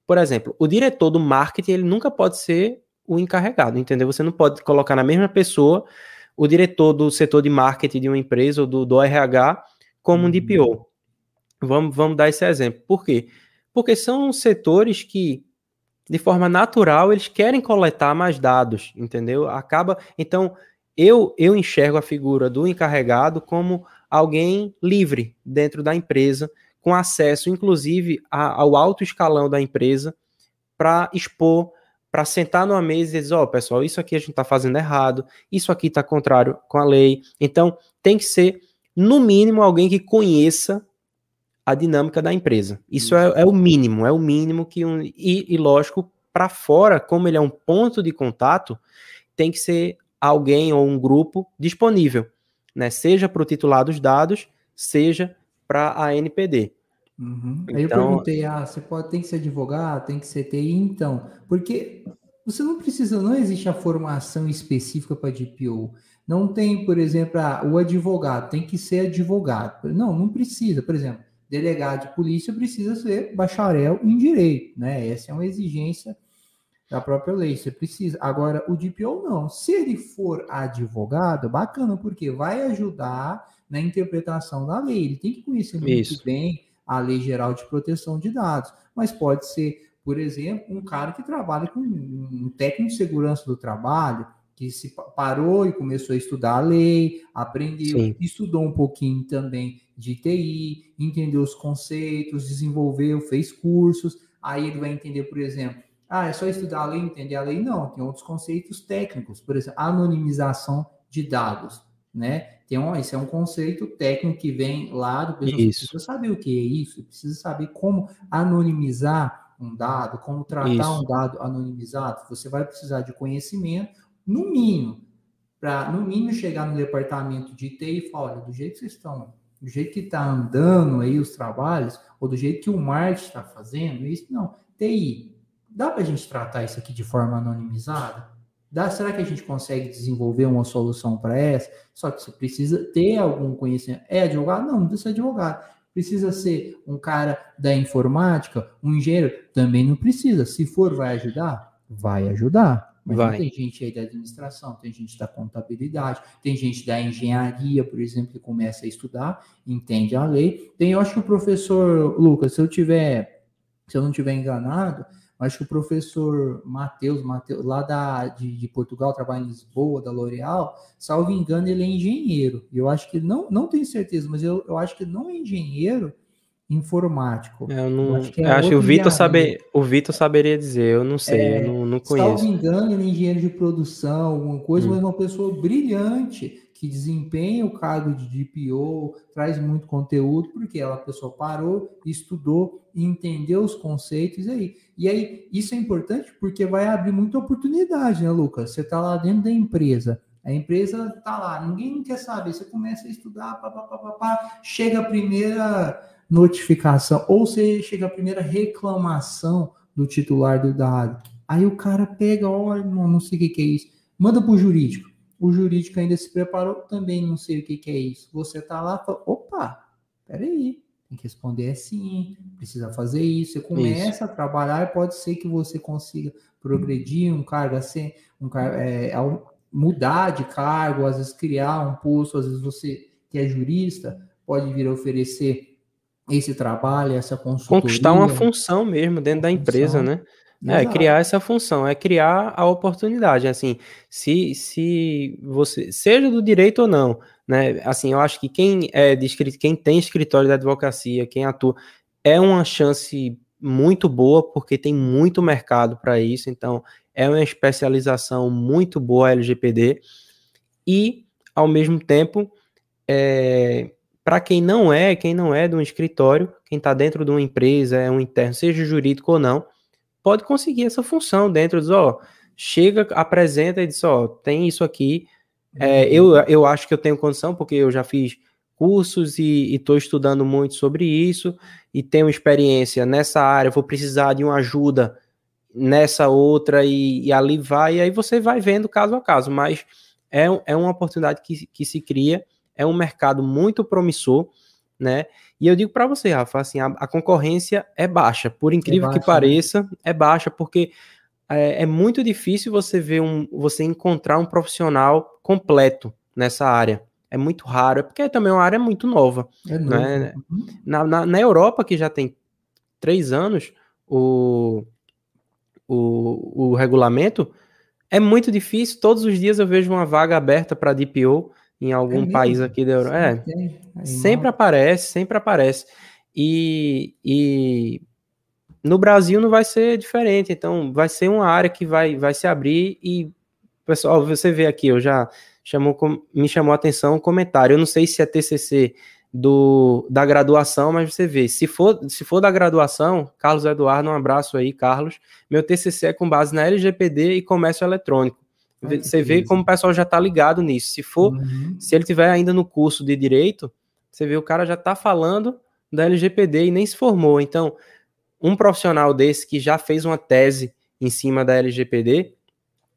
por exemplo, o diretor do marketing, ele nunca pode ser o encarregado, entendeu? Você não pode colocar na mesma pessoa o diretor do setor de marketing de uma empresa ou do, do RH como um DPO. Uhum. Vamos, vamos dar esse exemplo. Por quê? Porque são setores que, de forma natural, eles querem coletar mais dados, entendeu? Acaba. Então, eu, eu enxergo a figura do encarregado como alguém livre dentro da empresa, com acesso, inclusive, a, ao alto escalão da empresa, para expor, para sentar numa mesa e dizer: Ó, oh, pessoal, isso aqui a gente está fazendo errado, isso aqui está contrário com a lei. Então, tem que ser no mínimo, alguém que conheça a dinâmica da empresa. Isso é, é, o mínimo, é o mínimo que um. E, e lógico, para fora, como ele é um ponto de contato, tem que ser alguém ou um grupo disponível, né? Seja para o titular dos dados, seja para a NPD. Uhum. Então, Aí eu então perguntei, ah, você pode, tem que ser advogado, tem que ser TI, então, porque você não precisa, não existe a formação específica para DPO. Não tem, por exemplo, ah, o advogado tem que ser advogado. Não, não precisa. Por exemplo, delegado de polícia precisa ser bacharel em direito, né? Essa é uma exigência da própria lei, você precisa. Agora, o DPO não. Se ele for advogado, bacana, porque vai ajudar na interpretação da lei. Ele tem que conhecer muito Isso. bem a Lei Geral de Proteção de Dados, mas pode ser, por exemplo, um cara que trabalha com um técnico de segurança do trabalho, que se parou e começou a estudar a lei, aprendeu, Sim. estudou um pouquinho também de TI, entendeu os conceitos, desenvolveu, fez cursos, aí ele vai entender, por exemplo, ah, é só estudar a lei, entender a lei? Não, tem outros conceitos técnicos, por exemplo, anonimização de dados, né? Tem um, esse é um conceito técnico que vem lá do pessoal. Isso. Precisa saber o que é isso, precisa saber como anonimizar um dado, como tratar isso. um dado anonimizado. Você vai precisar de conhecimento, no mínimo, para no mínimo chegar no departamento de TI e falar, olha, do jeito que vocês estão, do jeito que está andando aí os trabalhos, ou do jeito que o marketing está fazendo, isso não. TI, Dá para a gente tratar isso aqui de forma anonimizada? Dá, será que a gente consegue desenvolver uma solução para essa? Só que você precisa ter algum conhecimento. É advogado? Não, não precisa ser advogado. Precisa ser um cara da informática, um engenheiro? Também não precisa. Se for, vai ajudar? Vai ajudar. Mas vai. tem gente aí da administração, tem gente da contabilidade, tem gente da engenharia, por exemplo, que começa a estudar, entende a lei. Tem, eu acho que o professor Lucas, se eu tiver, se eu não tiver enganado, acho que o professor Matheus, Mateus, lá da, de, de, Portugal, trabalha em Lisboa, da L'Oréal, salvo engano, ele é engenheiro. Eu acho que não, não tenho certeza, mas eu, eu acho que não é engenheiro informático. Eu não eu acho que, é acho o Vitor saber, o Vitor saberia dizer, eu não sei, é, eu não, não conheço. Salvo engano, ele é engenheiro de produção, alguma coisa, hum. mas uma pessoa brilhante que desempenha o cargo de DPO, traz muito conteúdo, porque ela a pessoa parou, estudou, entendeu os conceitos e aí. E aí, isso é importante porque vai abrir muita oportunidade, né, Lucas? Você está lá dentro da empresa, a empresa está lá, ninguém não quer saber, você começa a estudar, pá, pá, pá, pá, chega a primeira notificação, ou você chega a primeira reclamação do titular do dado. Aí o cara pega, olha, não, não sei o que, que é isso, manda para o jurídico o jurídico ainda se preparou, também não sei o que, que é isso. Você está lá e fala, opa, peraí, tem que responder assim, precisa fazer isso. Você começa isso. a trabalhar pode ser que você consiga progredir um cargo assim, um cargo, é, mudar de cargo, às vezes criar um posto, às vezes você que é jurista pode vir a oferecer esse trabalho, essa consultoria. Conquistar uma função mesmo dentro da empresa, né? É, criar essa função, é criar a oportunidade, assim, se, se você, seja do direito ou não, né, assim, eu acho que quem é de quem tem escritório de advocacia, quem atua, é uma chance muito boa, porque tem muito mercado para isso, então é uma especialização muito boa a LGPD, e, ao mesmo tempo, é, para quem não é, quem não é de um escritório, quem está dentro de uma empresa, é um interno, seja jurídico ou não, pode conseguir essa função dentro dos, ó, chega, apresenta e diz, ó, tem isso aqui. É, uhum. eu, eu acho que eu tenho condição, porque eu já fiz cursos e estou estudando muito sobre isso e tenho experiência nessa área, vou precisar de uma ajuda nessa outra e, e ali vai, e aí você vai vendo caso a caso, mas é, é uma oportunidade que, que se cria, é um mercado muito promissor, né? E eu digo para você, Rafa, assim, a, a, concorrência é baixa, por incrível é baixa, que né? pareça, né? é baixa, porque é, é, muito difícil você ver um, você encontrar um profissional completo nessa área. É muito raro, é porque também é uma área muito nova. É né? Uhum. Na, na, na, Europa, que já tem três anos, o, o, o regulamento, é muito difícil. Todos os dias eu vejo uma vaga aberta para DPO em algum é país aqui da Europa. É, sempre aparece, sempre aparece. E, e no Brasil não vai ser diferente, então vai ser uma área que vai, vai se abrir e, pessoal, você vê aqui, eu já chamou, me chamou a atenção um comentário, eu não sei se é TCC do, da graduação, mas você vê, se for, se for da graduação, Carlos Eduardo, um abraço aí, Carlos, meu TCC é com base na LGPD e comércio eletrônico. Você vê como o pessoal já está ligado nisso. Se for, uhum. se ele tiver ainda no curso de direito, você vê o cara já está falando da LGPD e nem se formou. Então, um profissional desse que já fez uma tese em cima da LGPD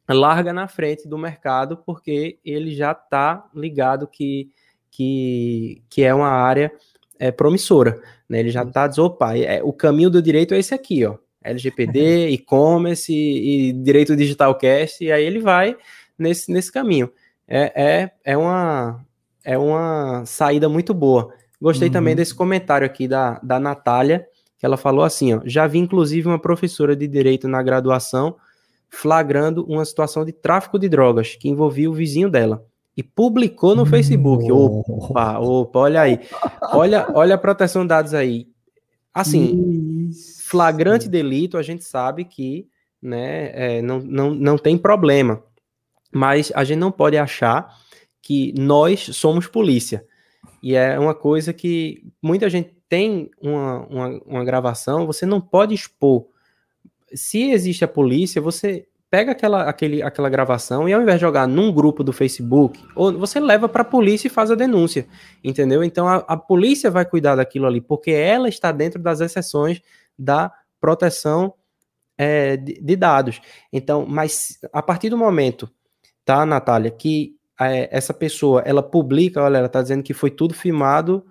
larga na frente do mercado porque ele já está ligado que, que, que é uma área é, promissora. Né? Ele já está dizendo, opa, é, o caminho do direito é esse aqui, ó. LGPD, e-commerce e, e direito digitalcast, e aí ele vai nesse, nesse caminho. É, é, é, uma, é uma saída muito boa. Gostei uhum. também desse comentário aqui da, da Natália, que ela falou assim: ó, já vi inclusive uma professora de direito na graduação flagrando uma situação de tráfico de drogas que envolvia o vizinho dela e publicou no Facebook. Opa, opa, olha aí. Olha, olha a proteção de dados aí. Assim, Isso. Flagrante delito, a gente sabe que né, é, não, não, não tem problema. Mas a gente não pode achar que nós somos polícia. E é uma coisa que muita gente tem uma, uma, uma gravação, você não pode expor. Se existe a polícia, você pega aquela, aquele, aquela gravação e ao invés de jogar num grupo do Facebook, ou você leva para a polícia e faz a denúncia, entendeu? Então a, a polícia vai cuidar daquilo ali, porque ela está dentro das exceções da proteção é, de, de, dados. Então, mas a partir do momento, tá, Natália, que é, essa pessoa ela publica, olha, ela está dizendo que foi tudo filmado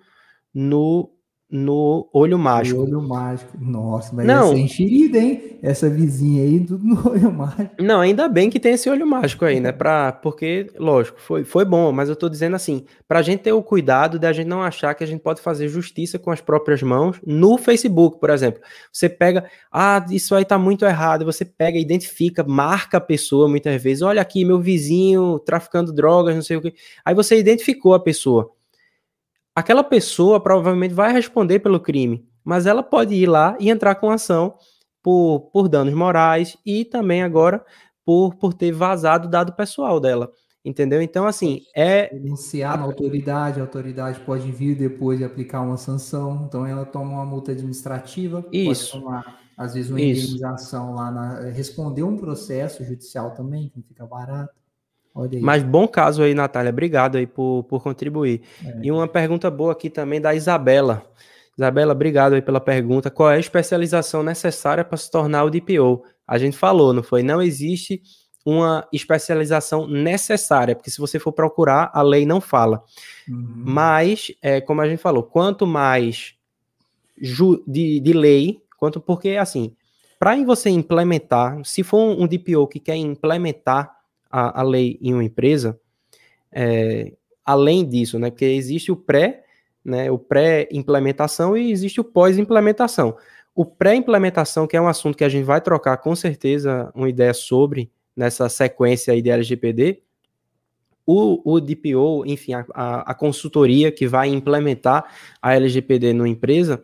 no no Olho Mágico. olho Mágico. Nossa, mas não. essa é enxerida, hein? Essa vizinha aí, no Olho Mágico. Não, ainda bem que tem esse Olho Mágico aí, né? Pra, porque, lógico, foi, foi bom, mas eu tô dizendo assim, pra gente ter o cuidado de a gente não achar que a gente pode fazer justiça com as próprias mãos no Facebook, por exemplo. Você pega, ah, isso aí tá muito errado, você pega, identifica, marca a pessoa muitas vezes, olha aqui, meu vizinho traficando drogas, não sei o que. Aí você identificou a pessoa aquela pessoa provavelmente vai responder pelo crime, mas ela pode ir lá e entrar com ação por, por danos morais e também agora por, por ter vazado dado pessoal dela. Entendeu? Então, assim, é. Denunciar na autoridade, a autoridade pode vir depois e aplicar uma sanção. Então, ela toma uma multa administrativa, Isso. pode tomar, às vezes, uma Isso. indenização lá, na... responder um processo judicial também, que não fica barato. Mas bom caso aí, Natália. Obrigado aí por, por contribuir. É. E uma pergunta boa aqui também da Isabela. Isabela, obrigado aí pela pergunta. Qual é a especialização necessária para se tornar o DPO? A gente falou, não foi? Não existe uma especialização necessária, porque se você for procurar, a lei não fala. Uhum. Mas, é, como a gente falou, quanto mais de, de lei, quanto porque assim, para você implementar, se for um DPO que quer implementar a, a lei em uma empresa, é, além disso, né, porque existe o pré, né, o pré-implementação e existe o pós-implementação. O pré-implementação, que é um assunto que a gente vai trocar com certeza uma ideia sobre nessa sequência aí de LGPD, o, o DPO, enfim, a, a, a, consultoria que vai implementar a LGPD numa empresa,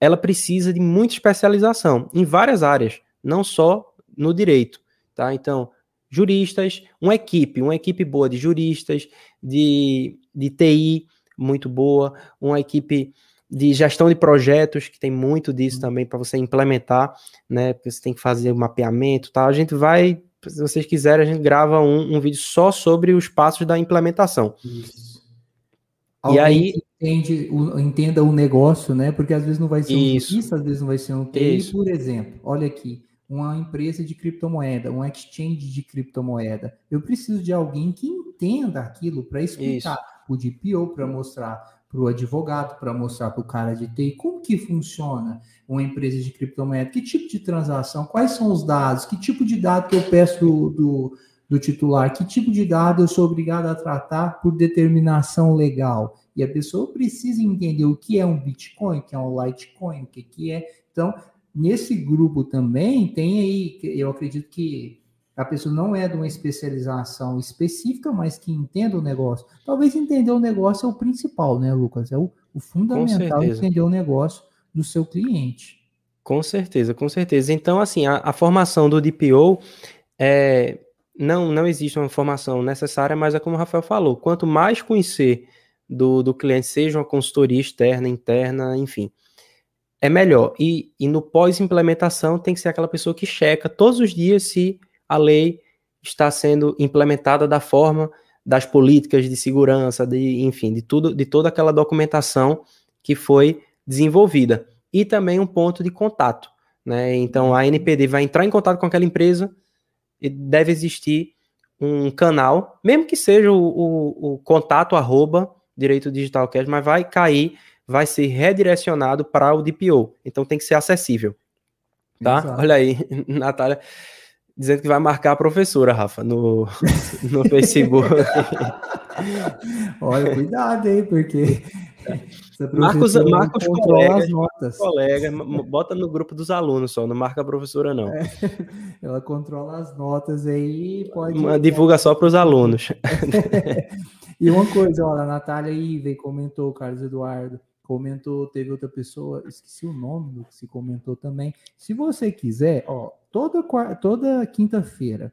ela precisa de muita especialização em várias áreas, não só no direito, tá? Então, juristas, uma equipe, uma equipe boa de juristas, de, de TI muito boa, uma equipe de gestão de projetos, que tem muito disso também para você implementar, né? Porque você tem que fazer o mapeamento, tá? A gente vai, se vocês quiserem, a gente grava um, um vídeo só sobre os passos da implementação. Isso. E aí entende, o, entenda o negócio, né? Porque às vezes não vai ser um isso, às vezes não vai ser um TI, isso. por exemplo. Olha aqui, uma empresa de criptomoeda, um exchange de criptomoeda. Eu preciso de alguém que entenda aquilo para explicar o DPO, para mostrar para o advogado, para mostrar para o cara de TI como que funciona uma empresa de criptomoeda, que tipo de transação, quais são os dados, que tipo de dado que eu peço do, do, do titular, que tipo de dado eu sou obrigado a tratar por determinação legal. E a pessoa precisa entender o que é um Bitcoin, o que é um Litecoin, o que, que é. Então, Nesse grupo também tem aí, eu acredito que a pessoa não é de uma especialização específica, mas que entenda o negócio. Talvez entender o negócio é o principal, né, Lucas? É o, o fundamental entender o negócio do seu cliente. Com certeza, com certeza. Então, assim, a, a formação do DPO é, não, não existe uma formação necessária, mas é como o Rafael falou, quanto mais conhecer do, do cliente, seja uma consultoria externa, interna, enfim, é melhor. E, e no pós-implementação tem que ser aquela pessoa que checa todos os dias se a lei está sendo implementada da forma das políticas de segurança, de, enfim, de tudo, de toda aquela documentação que foi desenvolvida. E também um ponto de contato. Né? Então a NPD vai entrar em contato com aquela empresa e deve existir um canal, mesmo que seja o, o, o contato arroba direito digital cash, mas vai cair vai ser redirecionado para o DPO. Então tem que ser acessível. Tá? Exato. Olha aí, Natália dizendo que vai marcar a professora, Rafa, no, no Facebook. Olha, cuidado aí, porque. Marcos, Marcos colegas, as notas. colega, bota no grupo dos alunos só, não marca a professora, não. É, ela controla as notas aí, pode. Uma divulga só para os alunos. e uma coisa, olha, a Natália Ive comentou, Carlos Eduardo, comentou, teve outra pessoa, esqueci o nome do que se comentou também. Se você quiser, ó, toda, toda quinta-feira,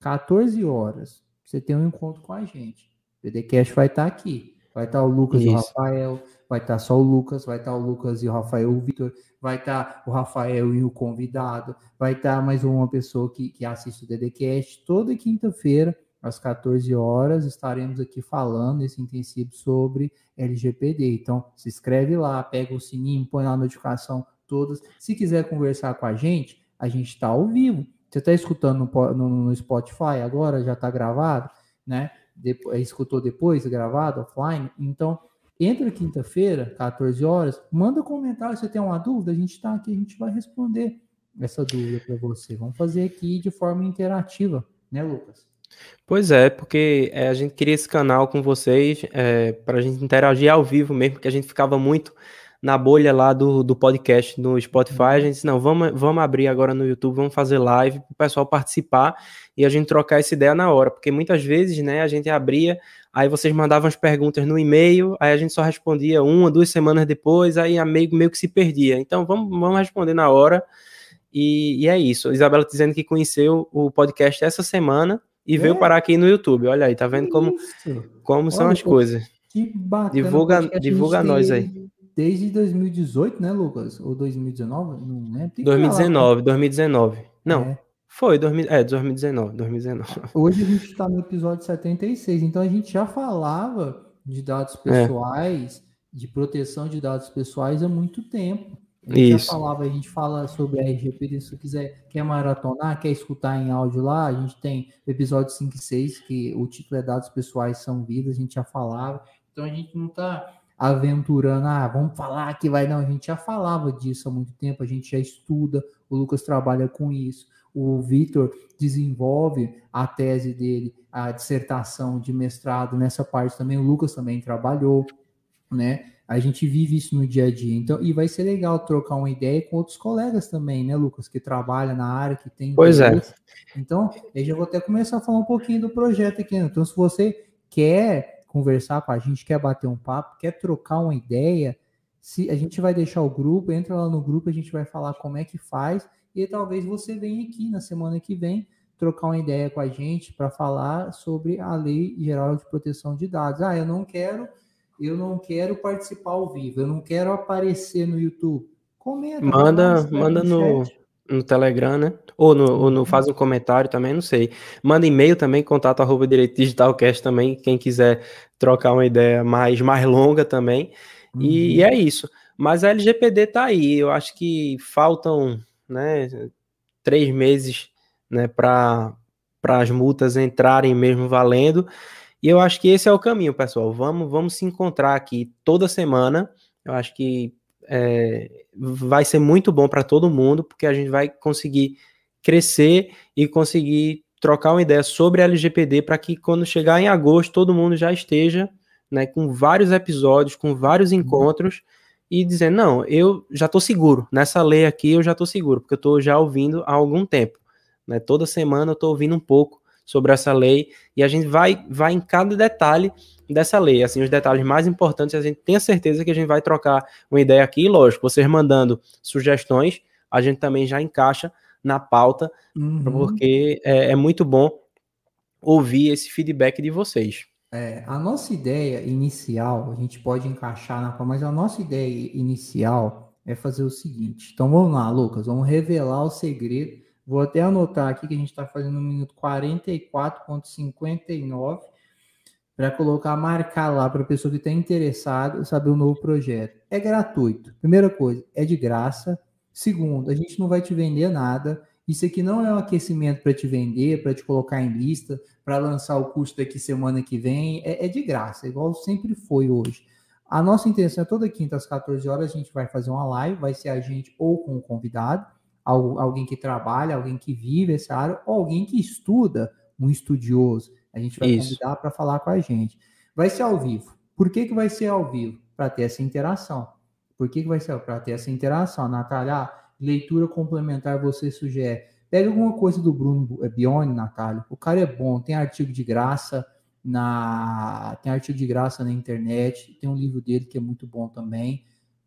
14 horas, você tem um encontro com a gente. O DDCast vai estar aqui. Vai estar o Lucas Isso. e o Rafael, vai estar só o Lucas, vai estar o Lucas e o Rafael, o Vitor, vai estar o Rafael e o convidado, vai estar mais uma pessoa que, que assiste o DDCast. Toda quinta-feira às 14 horas, estaremos aqui falando esse intensivo sobre LGPD. Então, se inscreve lá, pega o sininho, põe lá a notificação todas. Se quiser conversar com a gente, a gente está ao vivo. Você está escutando no, no, no, Spotify agora, já está gravado, né? Depois, escutou depois, gravado, offline. Então, entra quinta-feira, 14 horas, manda comentário se tem uma dúvida, a gente está aqui, a gente vai responder essa dúvida para você. Vamos fazer aqui de forma interativa, né, Lucas? Pois é, porque é, a gente queria esse canal com vocês é, para a gente interagir ao vivo mesmo, porque a gente ficava muito na bolha lá do, do podcast no Spotify. A gente disse, não, vamos, vamos abrir agora no YouTube, vamos fazer live para o pessoal participar e a gente trocar essa ideia na hora, porque muitas vezes, né, a gente abria, aí vocês mandavam as perguntas no e-mail, aí a gente só respondia uma, duas semanas depois, aí a meio, meio que se perdia. Então vamos, vamos responder na hora. E, e é isso. Isabela dizendo que conheceu o podcast essa semana e é. veio parar aqui no YouTube. Olha aí, tá vendo como, como são as coisas. Que bacana. Divulga, divulga nós aí. Desde 2018, né, Lucas? Ou 2019? Não lembro. 2019, 2019. Não, é. foi 2000, é, 2019, 2019. Hoje a gente está no episódio 76, então a gente já falava de dados é. pessoais, é. de proteção de dados pessoais há muito tempo. A gente Isso. já falava, a gente fala sobre a RGPD, se você quiser, quer maratonar, quer escutar em áudio lá, a gente tem episódio 5 e 6, que o título é Dados Pessoais São Vidas, a gente já falava. Então a gente não está aventurando, ah, vamos falar que vai, não, a gente já falava disso há muito tempo, a gente já estuda, o Lucas trabalha com isso, o Vitor desenvolve a tese dele, a dissertação de mestrado nessa parte também, o Lucas também trabalhou, né? A gente vive isso no dia a dia. Então, e vai ser legal trocar uma ideia com outros colegas também, né, Lucas, que trabalha na área, que tem. Pois é. Então, eu já vou até começar a falar um pouquinho do projeto aqui. Né? Então, se você quer conversar com a gente, quer bater um papo, quer trocar uma ideia, se a gente vai deixar o grupo, entra lá no grupo, a gente vai falar como é que faz e talvez você venha aqui na semana que vem trocar uma ideia com a gente para falar sobre a Lei Geral de Proteção de Dados. Ah, eu não quero eu não quero participar ao vivo, eu não quero aparecer no YouTube. Comenta. Manda, manda no, no Telegram, né? Ou no, ou no, faz um comentário também, não sei. Manda e-mail também, contato arroba direito digitalcast também, quem quiser trocar uma ideia mais, mais longa também. Uhum. E, e, é isso. Mas a LGPD tá aí. Eu acho que faltam né, três meses né, para as multas entrarem mesmo valendo. E eu acho que esse é o caminho, pessoal. Vamos, vamos se encontrar aqui toda semana. Eu acho que é, vai ser muito bom para todo mundo, porque a gente vai conseguir crescer e conseguir trocar uma ideia sobre LGPD para que quando chegar em agosto todo mundo já esteja né, com vários episódios, com vários uhum. encontros e dizendo, não, eu já estou seguro, nessa lei aqui eu já estou seguro, porque eu estou já ouvindo há algum tempo. Né? Toda semana eu estou ouvindo um pouco sobre essa lei e a gente vai, vai em cada detalhe dessa lei. Assim, os detalhes mais importantes, a gente tem a certeza que a gente vai trocar uma ideia aqui. Lógico, vocês mandando sugestões, a gente também já encaixa na pauta, uhum. porque é, é, muito bom ouvir esse feedback de vocês. É, a nossa ideia inicial, a gente pode encaixar na mas a nossa ideia inicial é fazer o seguinte. Então vamos lá, Lucas, vamos revelar o segredo Vou até anotar aqui que a gente está fazendo no minuto 44,59 para colocar, marcar lá para a pessoa que está interessada saber o novo projeto. É gratuito. Primeira coisa, é de graça. Segundo, a gente não vai te vender nada. Isso aqui não é um aquecimento para te vender, para te colocar em lista, para lançar o curso daqui semana que vem. É, é de graça, igual sempre foi hoje. A nossa intenção é toda quinta às 14 horas a gente vai fazer uma live, vai ser a gente ou com um convidado, alguém que trabalha, alguém que vive essa área, ou alguém que estuda, um estudioso. A gente vai Isso. convidar para falar com a gente. Vai ser ao vivo. Por que, que vai ser ao vivo? Para ter essa interação. Por que, que vai ser? Para ter essa interação. Natália, ah, leitura complementar você sugere. Pega alguma coisa do Bruno Bione, Natália. O cara é bom, tem artigo de graça na tem artigo de graça na internet, tem um livro dele que é muito bom também.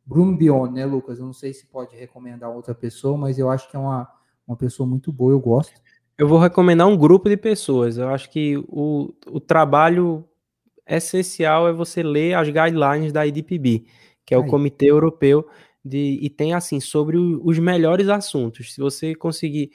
Bruno Bione, né, Lucas? Eu não sei se pode recomendar outra pessoa, mas eu acho que é uma, uma pessoa muito boa, eu gosto. Eu vou recomendar um grupo de pessoas. Eu acho que o, o trabalho essencial é você ler as guidelines da IDPB, que é o Aí. Comitê Europeu de e tem assim sobre o, os melhores assuntos. Se você conseguir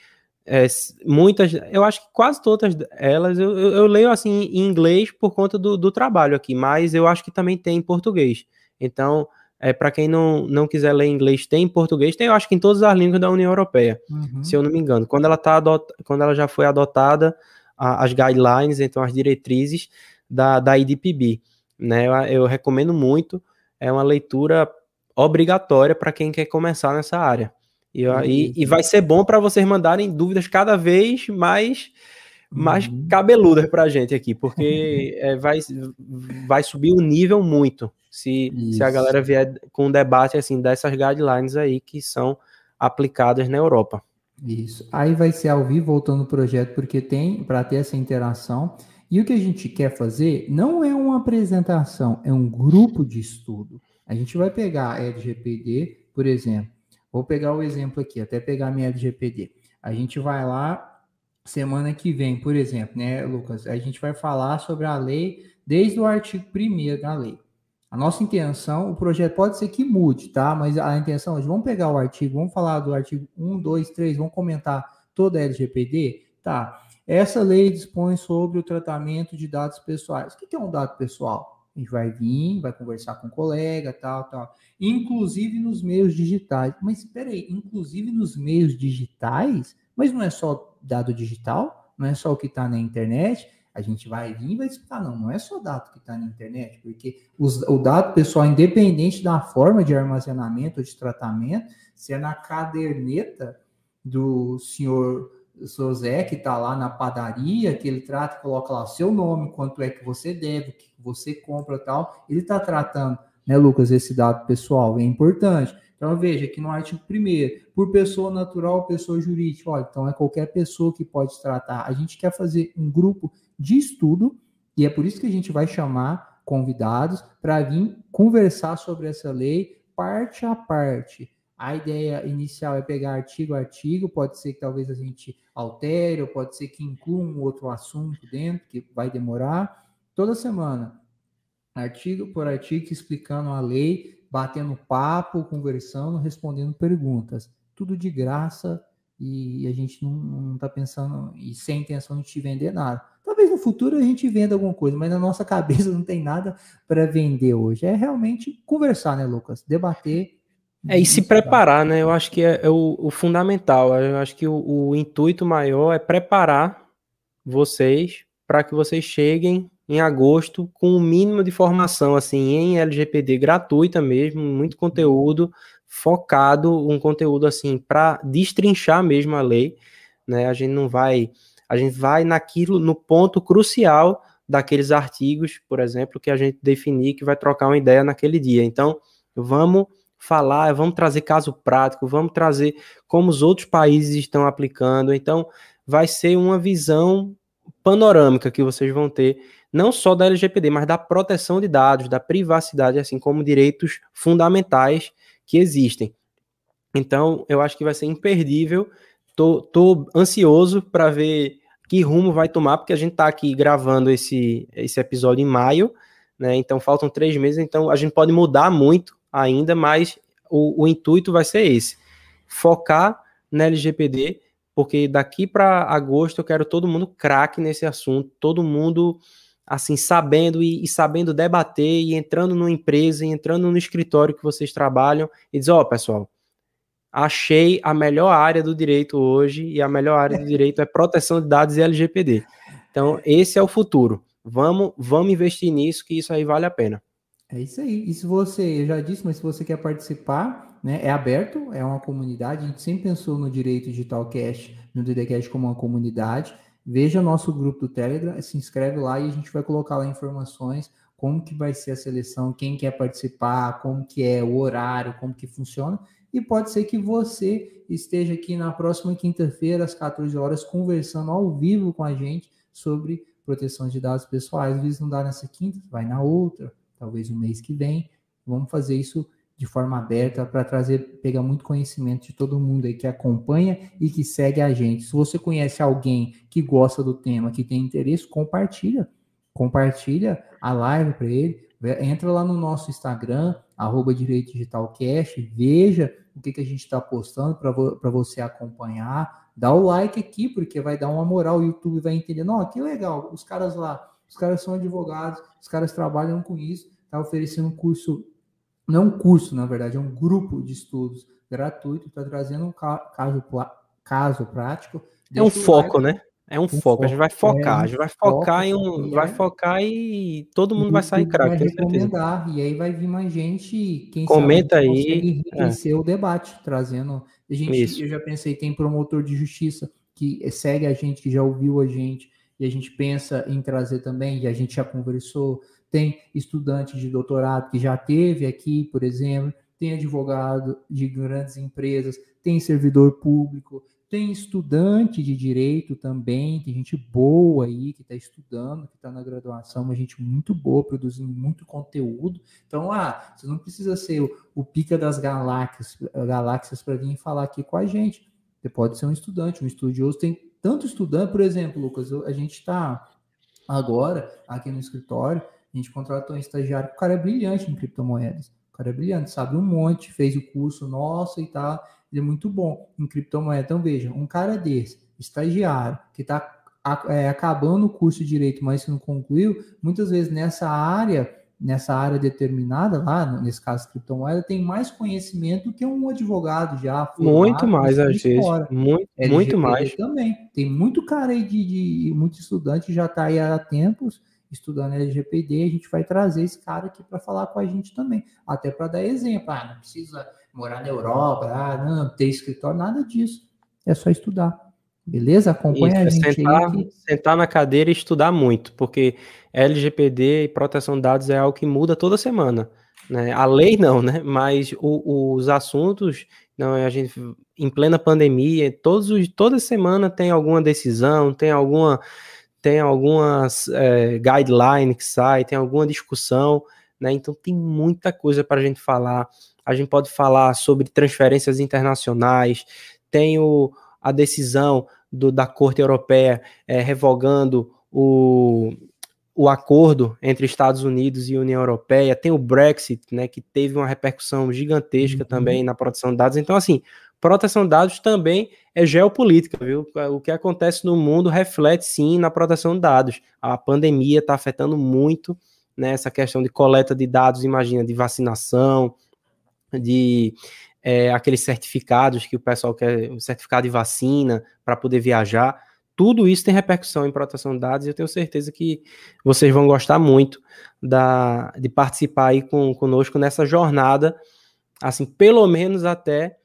é, muitas, eu acho que quase todas elas eu, eu, eu leio assim em inglês por conta do, do, trabalho aqui, mas eu acho que também tem em português. Então, é, para quem não, não quiser ler inglês, tem em português, tem eu acho que em todas as línguas da União Europeia, uhum. se eu não me engano. Quando ela, tá adot, quando ela já foi adotada, a, as guidelines, então as diretrizes da, da IDPB, né? Eu, eu recomendo muito, é uma leitura obrigatória para quem quer começar nessa área. E, e, e vai ser bom para vocês mandarem dúvidas cada vez mais mais uhum. cabeludas para a gente aqui, porque é, vai, vai subir o nível muito se, se a galera vier com um debate assim dessas guidelines aí que são aplicadas na Europa. Isso. Aí vai ser ao vivo voltando o projeto, porque tem para ter essa interação. E o que a gente quer fazer não é uma apresentação, é um grupo de estudo. A gente vai pegar a LGPD, por exemplo, Vou pegar o exemplo aqui, até pegar a minha LGPD. A gente vai lá semana que vem, por exemplo, né, Lucas? A gente vai falar sobre a lei desde o artigo 1 da lei. A nossa intenção, o projeto pode ser que mude, tá? Mas a intenção é, vamos pegar o artigo, vamos falar do artigo 1, 2, 3, vamos comentar toda a LGPD? Tá. Essa lei dispõe sobre o tratamento de dados pessoais. O que é um dado pessoal? A gente vai vir, vai conversar com um colega, tal, tal. Inclusive nos meios digitais. Mas espera aí, inclusive nos meios digitais? Mas não é só dado digital? Não é só o que está na internet? A gente vai vir e vai explicar, não, não é só dado que está na internet, porque os, o dado pessoal, independente da forma de armazenamento ou de tratamento, se é na caderneta do senhor Zé, que está lá na padaria, que ele trata, coloca lá seu nome, quanto é que você deve, o que você compra tal, ele está tratando, né, Lucas, esse dado pessoal, é importante. Então, veja que no artigo 1 por pessoa natural, pessoa jurídica, olha, então é qualquer pessoa que pode tratar. A gente quer fazer um grupo de estudo, e é por isso que a gente vai chamar convidados para vir conversar sobre essa lei parte a parte. A ideia inicial é pegar artigo a artigo, pode ser que talvez a gente altere, ou pode ser que inclua um outro assunto dentro, que vai demorar. Toda semana, artigo por artigo, explicando a lei, batendo papo, conversando, respondendo perguntas. Tudo de graça e a gente não está pensando e sem intenção de te vender nada. Talvez no futuro a gente venda alguma coisa, mas na nossa cabeça não tem nada para vender hoje. É realmente conversar, né, Lucas? Debater é, e se preparar, né? Eu acho que é, é o, o, fundamental. Eu acho que o, o intuito maior é preparar vocês para que vocês cheguem em agosto com o um mínimo de formação, assim, em LGPD gratuita mesmo, muito conteúdo focado, um conteúdo assim para destrinchar mesmo a lei, né? A gente não vai, a gente vai naquilo, no ponto crucial daqueles artigos, por exemplo, que a gente definir que vai trocar uma ideia naquele dia. Então, vamos falar, vamos trazer caso prático, vamos trazer como os outros países estão aplicando. Então, vai ser uma visão panorâmica que vocês vão ter, não só da LGPD, mas da proteção de dados, da privacidade, assim como direitos fundamentais que existem. Então, eu acho que vai ser imperdível. Tô, tô ansioso para ver que rumo vai tomar, porque a gente está aqui gravando esse, esse episódio em maio, né? Então faltam três meses, então a gente pode mudar muito ainda, mas o, o intuito vai ser esse: focar na LGPD, porque daqui para agosto eu quero todo mundo craque nesse assunto, todo mundo assim sabendo e, e, sabendo debater e entrando numa empresa, e entrando no escritório que vocês trabalham e dizer, ó, oh, pessoal, achei a melhor área do direito hoje e a melhor área do direito é proteção de dados e LGPD. Então, esse é o futuro. Vamos, vamos investir nisso que isso aí vale a pena. É isso aí. E se você, eu já disse, mas se você quer participar, né, é aberto, é uma comunidade. A gente sempre pensou no direito digital cash, no DDCast como uma comunidade. Veja nosso grupo do Telegram, se inscreve lá e a gente vai colocar lá informações como que vai ser a seleção, quem quer participar, como que é o horário, como que funciona. E pode ser que você esteja aqui na próxima quinta-feira, às 14 horas, conversando ao vivo com a gente sobre proteção de dados pessoais. Às vezes não dá nessa quinta, vai na outra, talvez no mês que vem. Vamos fazer isso de forma aberta para trazer, pegar muito conhecimento de todo mundo aí que acompanha e que segue a gente. Se você conhece alguém que gosta do tema, que tem interesse, compartilha. Compartilha a live para ele. Entra lá no nosso Instagram, arroba Direito Digital Cash, veja o que, que a gente está postando para vo você acompanhar. Dá o like aqui, porque vai dar uma moral, o YouTube vai entender. Não, que legal, os caras lá, os caras são advogados, os caras trabalham com isso, tá oferecendo um curso não é um curso, na verdade, é um grupo de estudos gratuito, está trazendo um caso, caso prático. É um foco, like. né? É um, um foco. foco. A gente vai focar, é a gente vai focar em um, vai é... focar e todo mundo vai sair craque. Vai recomendar e aí vai vir mais gente. Quem comenta sabe, aí, enriquecer é. o debate, trazendo. A gente, Isso. eu já pensei, tem promotor de justiça que segue a gente, que já ouviu a gente e a gente pensa em trazer também. E a gente já conversou tem estudante de doutorado que já teve aqui, por exemplo, tem advogado de grandes empresas, tem servidor público, tem estudante de direito também, tem gente boa aí que está estudando, que está na graduação, uma gente muito boa, produzindo muito conteúdo. Então, ah, você não precisa ser o, o pica das galáxias, galáxias para vir falar aqui com a gente. Você pode ser um estudante, um estudioso. Tem tanto estudante, por exemplo, Lucas, a gente está agora aqui no escritório, a gente contratou um estagiário, o cara é brilhante em criptomoedas. O cara é brilhante, sabe um monte, fez o curso nosso e tal. Ele é muito bom em criptomoedas. Então, veja, um cara desse, estagiário, que está é, acabando o curso de direito, mas que não concluiu, muitas vezes nessa área, nessa área determinada, lá, nesse caso criptomoeda, tem mais conhecimento do que um advogado já. Formado, muito mais, às vezes. Muito, muito mais. Também. Tem muito cara aí de, de muito estudante já está aí há tempos estudando LGPD, a gente vai trazer esse cara aqui para falar com a gente também, até para dar exemplo. Ah, não precisa morar na Europa, ah, não, ter escritório, nada disso. É só estudar. Beleza? Acompanha Isso, a gente sentar, aí. Sentar na cadeira e estudar muito, porque LGPD e proteção de dados é algo que muda toda semana. Né? A lei não, né? Mas o, os assuntos, não, a gente em plena pandemia, todos os, toda semana tem alguma decisão, tem alguma tem algumas é, guidelines que sai, tem alguma discussão, né? Então tem muita coisa para a gente falar. A gente pode falar sobre transferências internacionais, tem o, a decisão do, da Corte Europeia é, revogando o, o acordo entre Estados Unidos e União Europeia, tem o Brexit, né, que teve uma repercussão gigantesca uhum. também na proteção de dados. Então, assim, proteção de dados também é geopolítica, viu? O que acontece no mundo reflete sim na proteção de dados. A pandemia está afetando muito né, essa questão de coleta de dados, imagina, de vacinação, de é, aqueles certificados que o pessoal quer, o certificado de vacina para poder viajar. Tudo isso tem repercussão em proteção de dados e eu tenho certeza que vocês vão gostar muito da, de participar aí com, conosco nessa jornada, assim, pelo menos até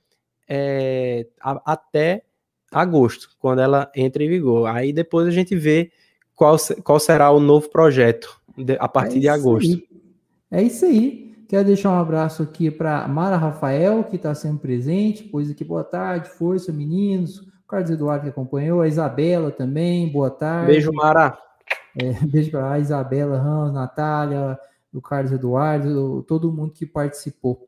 é, a, até agosto, quando ela entra em vigor. Aí depois a gente vê qual, qual será o novo projeto de, a partir é de agosto. Aí. É isso aí. Quero deixar um abraço aqui para Mara Rafael, que está sempre presente. Pois aqui, boa tarde, força, meninos. O Carlos Eduardo que acompanhou, a Isabela também, boa tarde. Beijo, Mara. É, beijo para a Isabela Ramos, Natália, o Carlos Eduardo, todo mundo que participou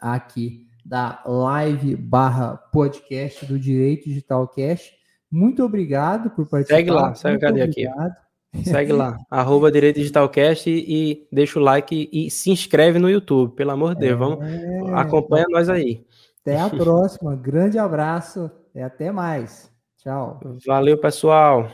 aqui da live barra podcast do Direito Digital Cash. Muito obrigado por participar. Segue lá, segue cadê aqui? Segue lá, arroba Direito Digital Cast e, e deixa o like e, e, se inscreve no YouTube, pelo amor de Deus. Vamos, é, acompanha nós aí. Até a próxima, grande abraço e até mais. Tchau. Valeu, pessoal.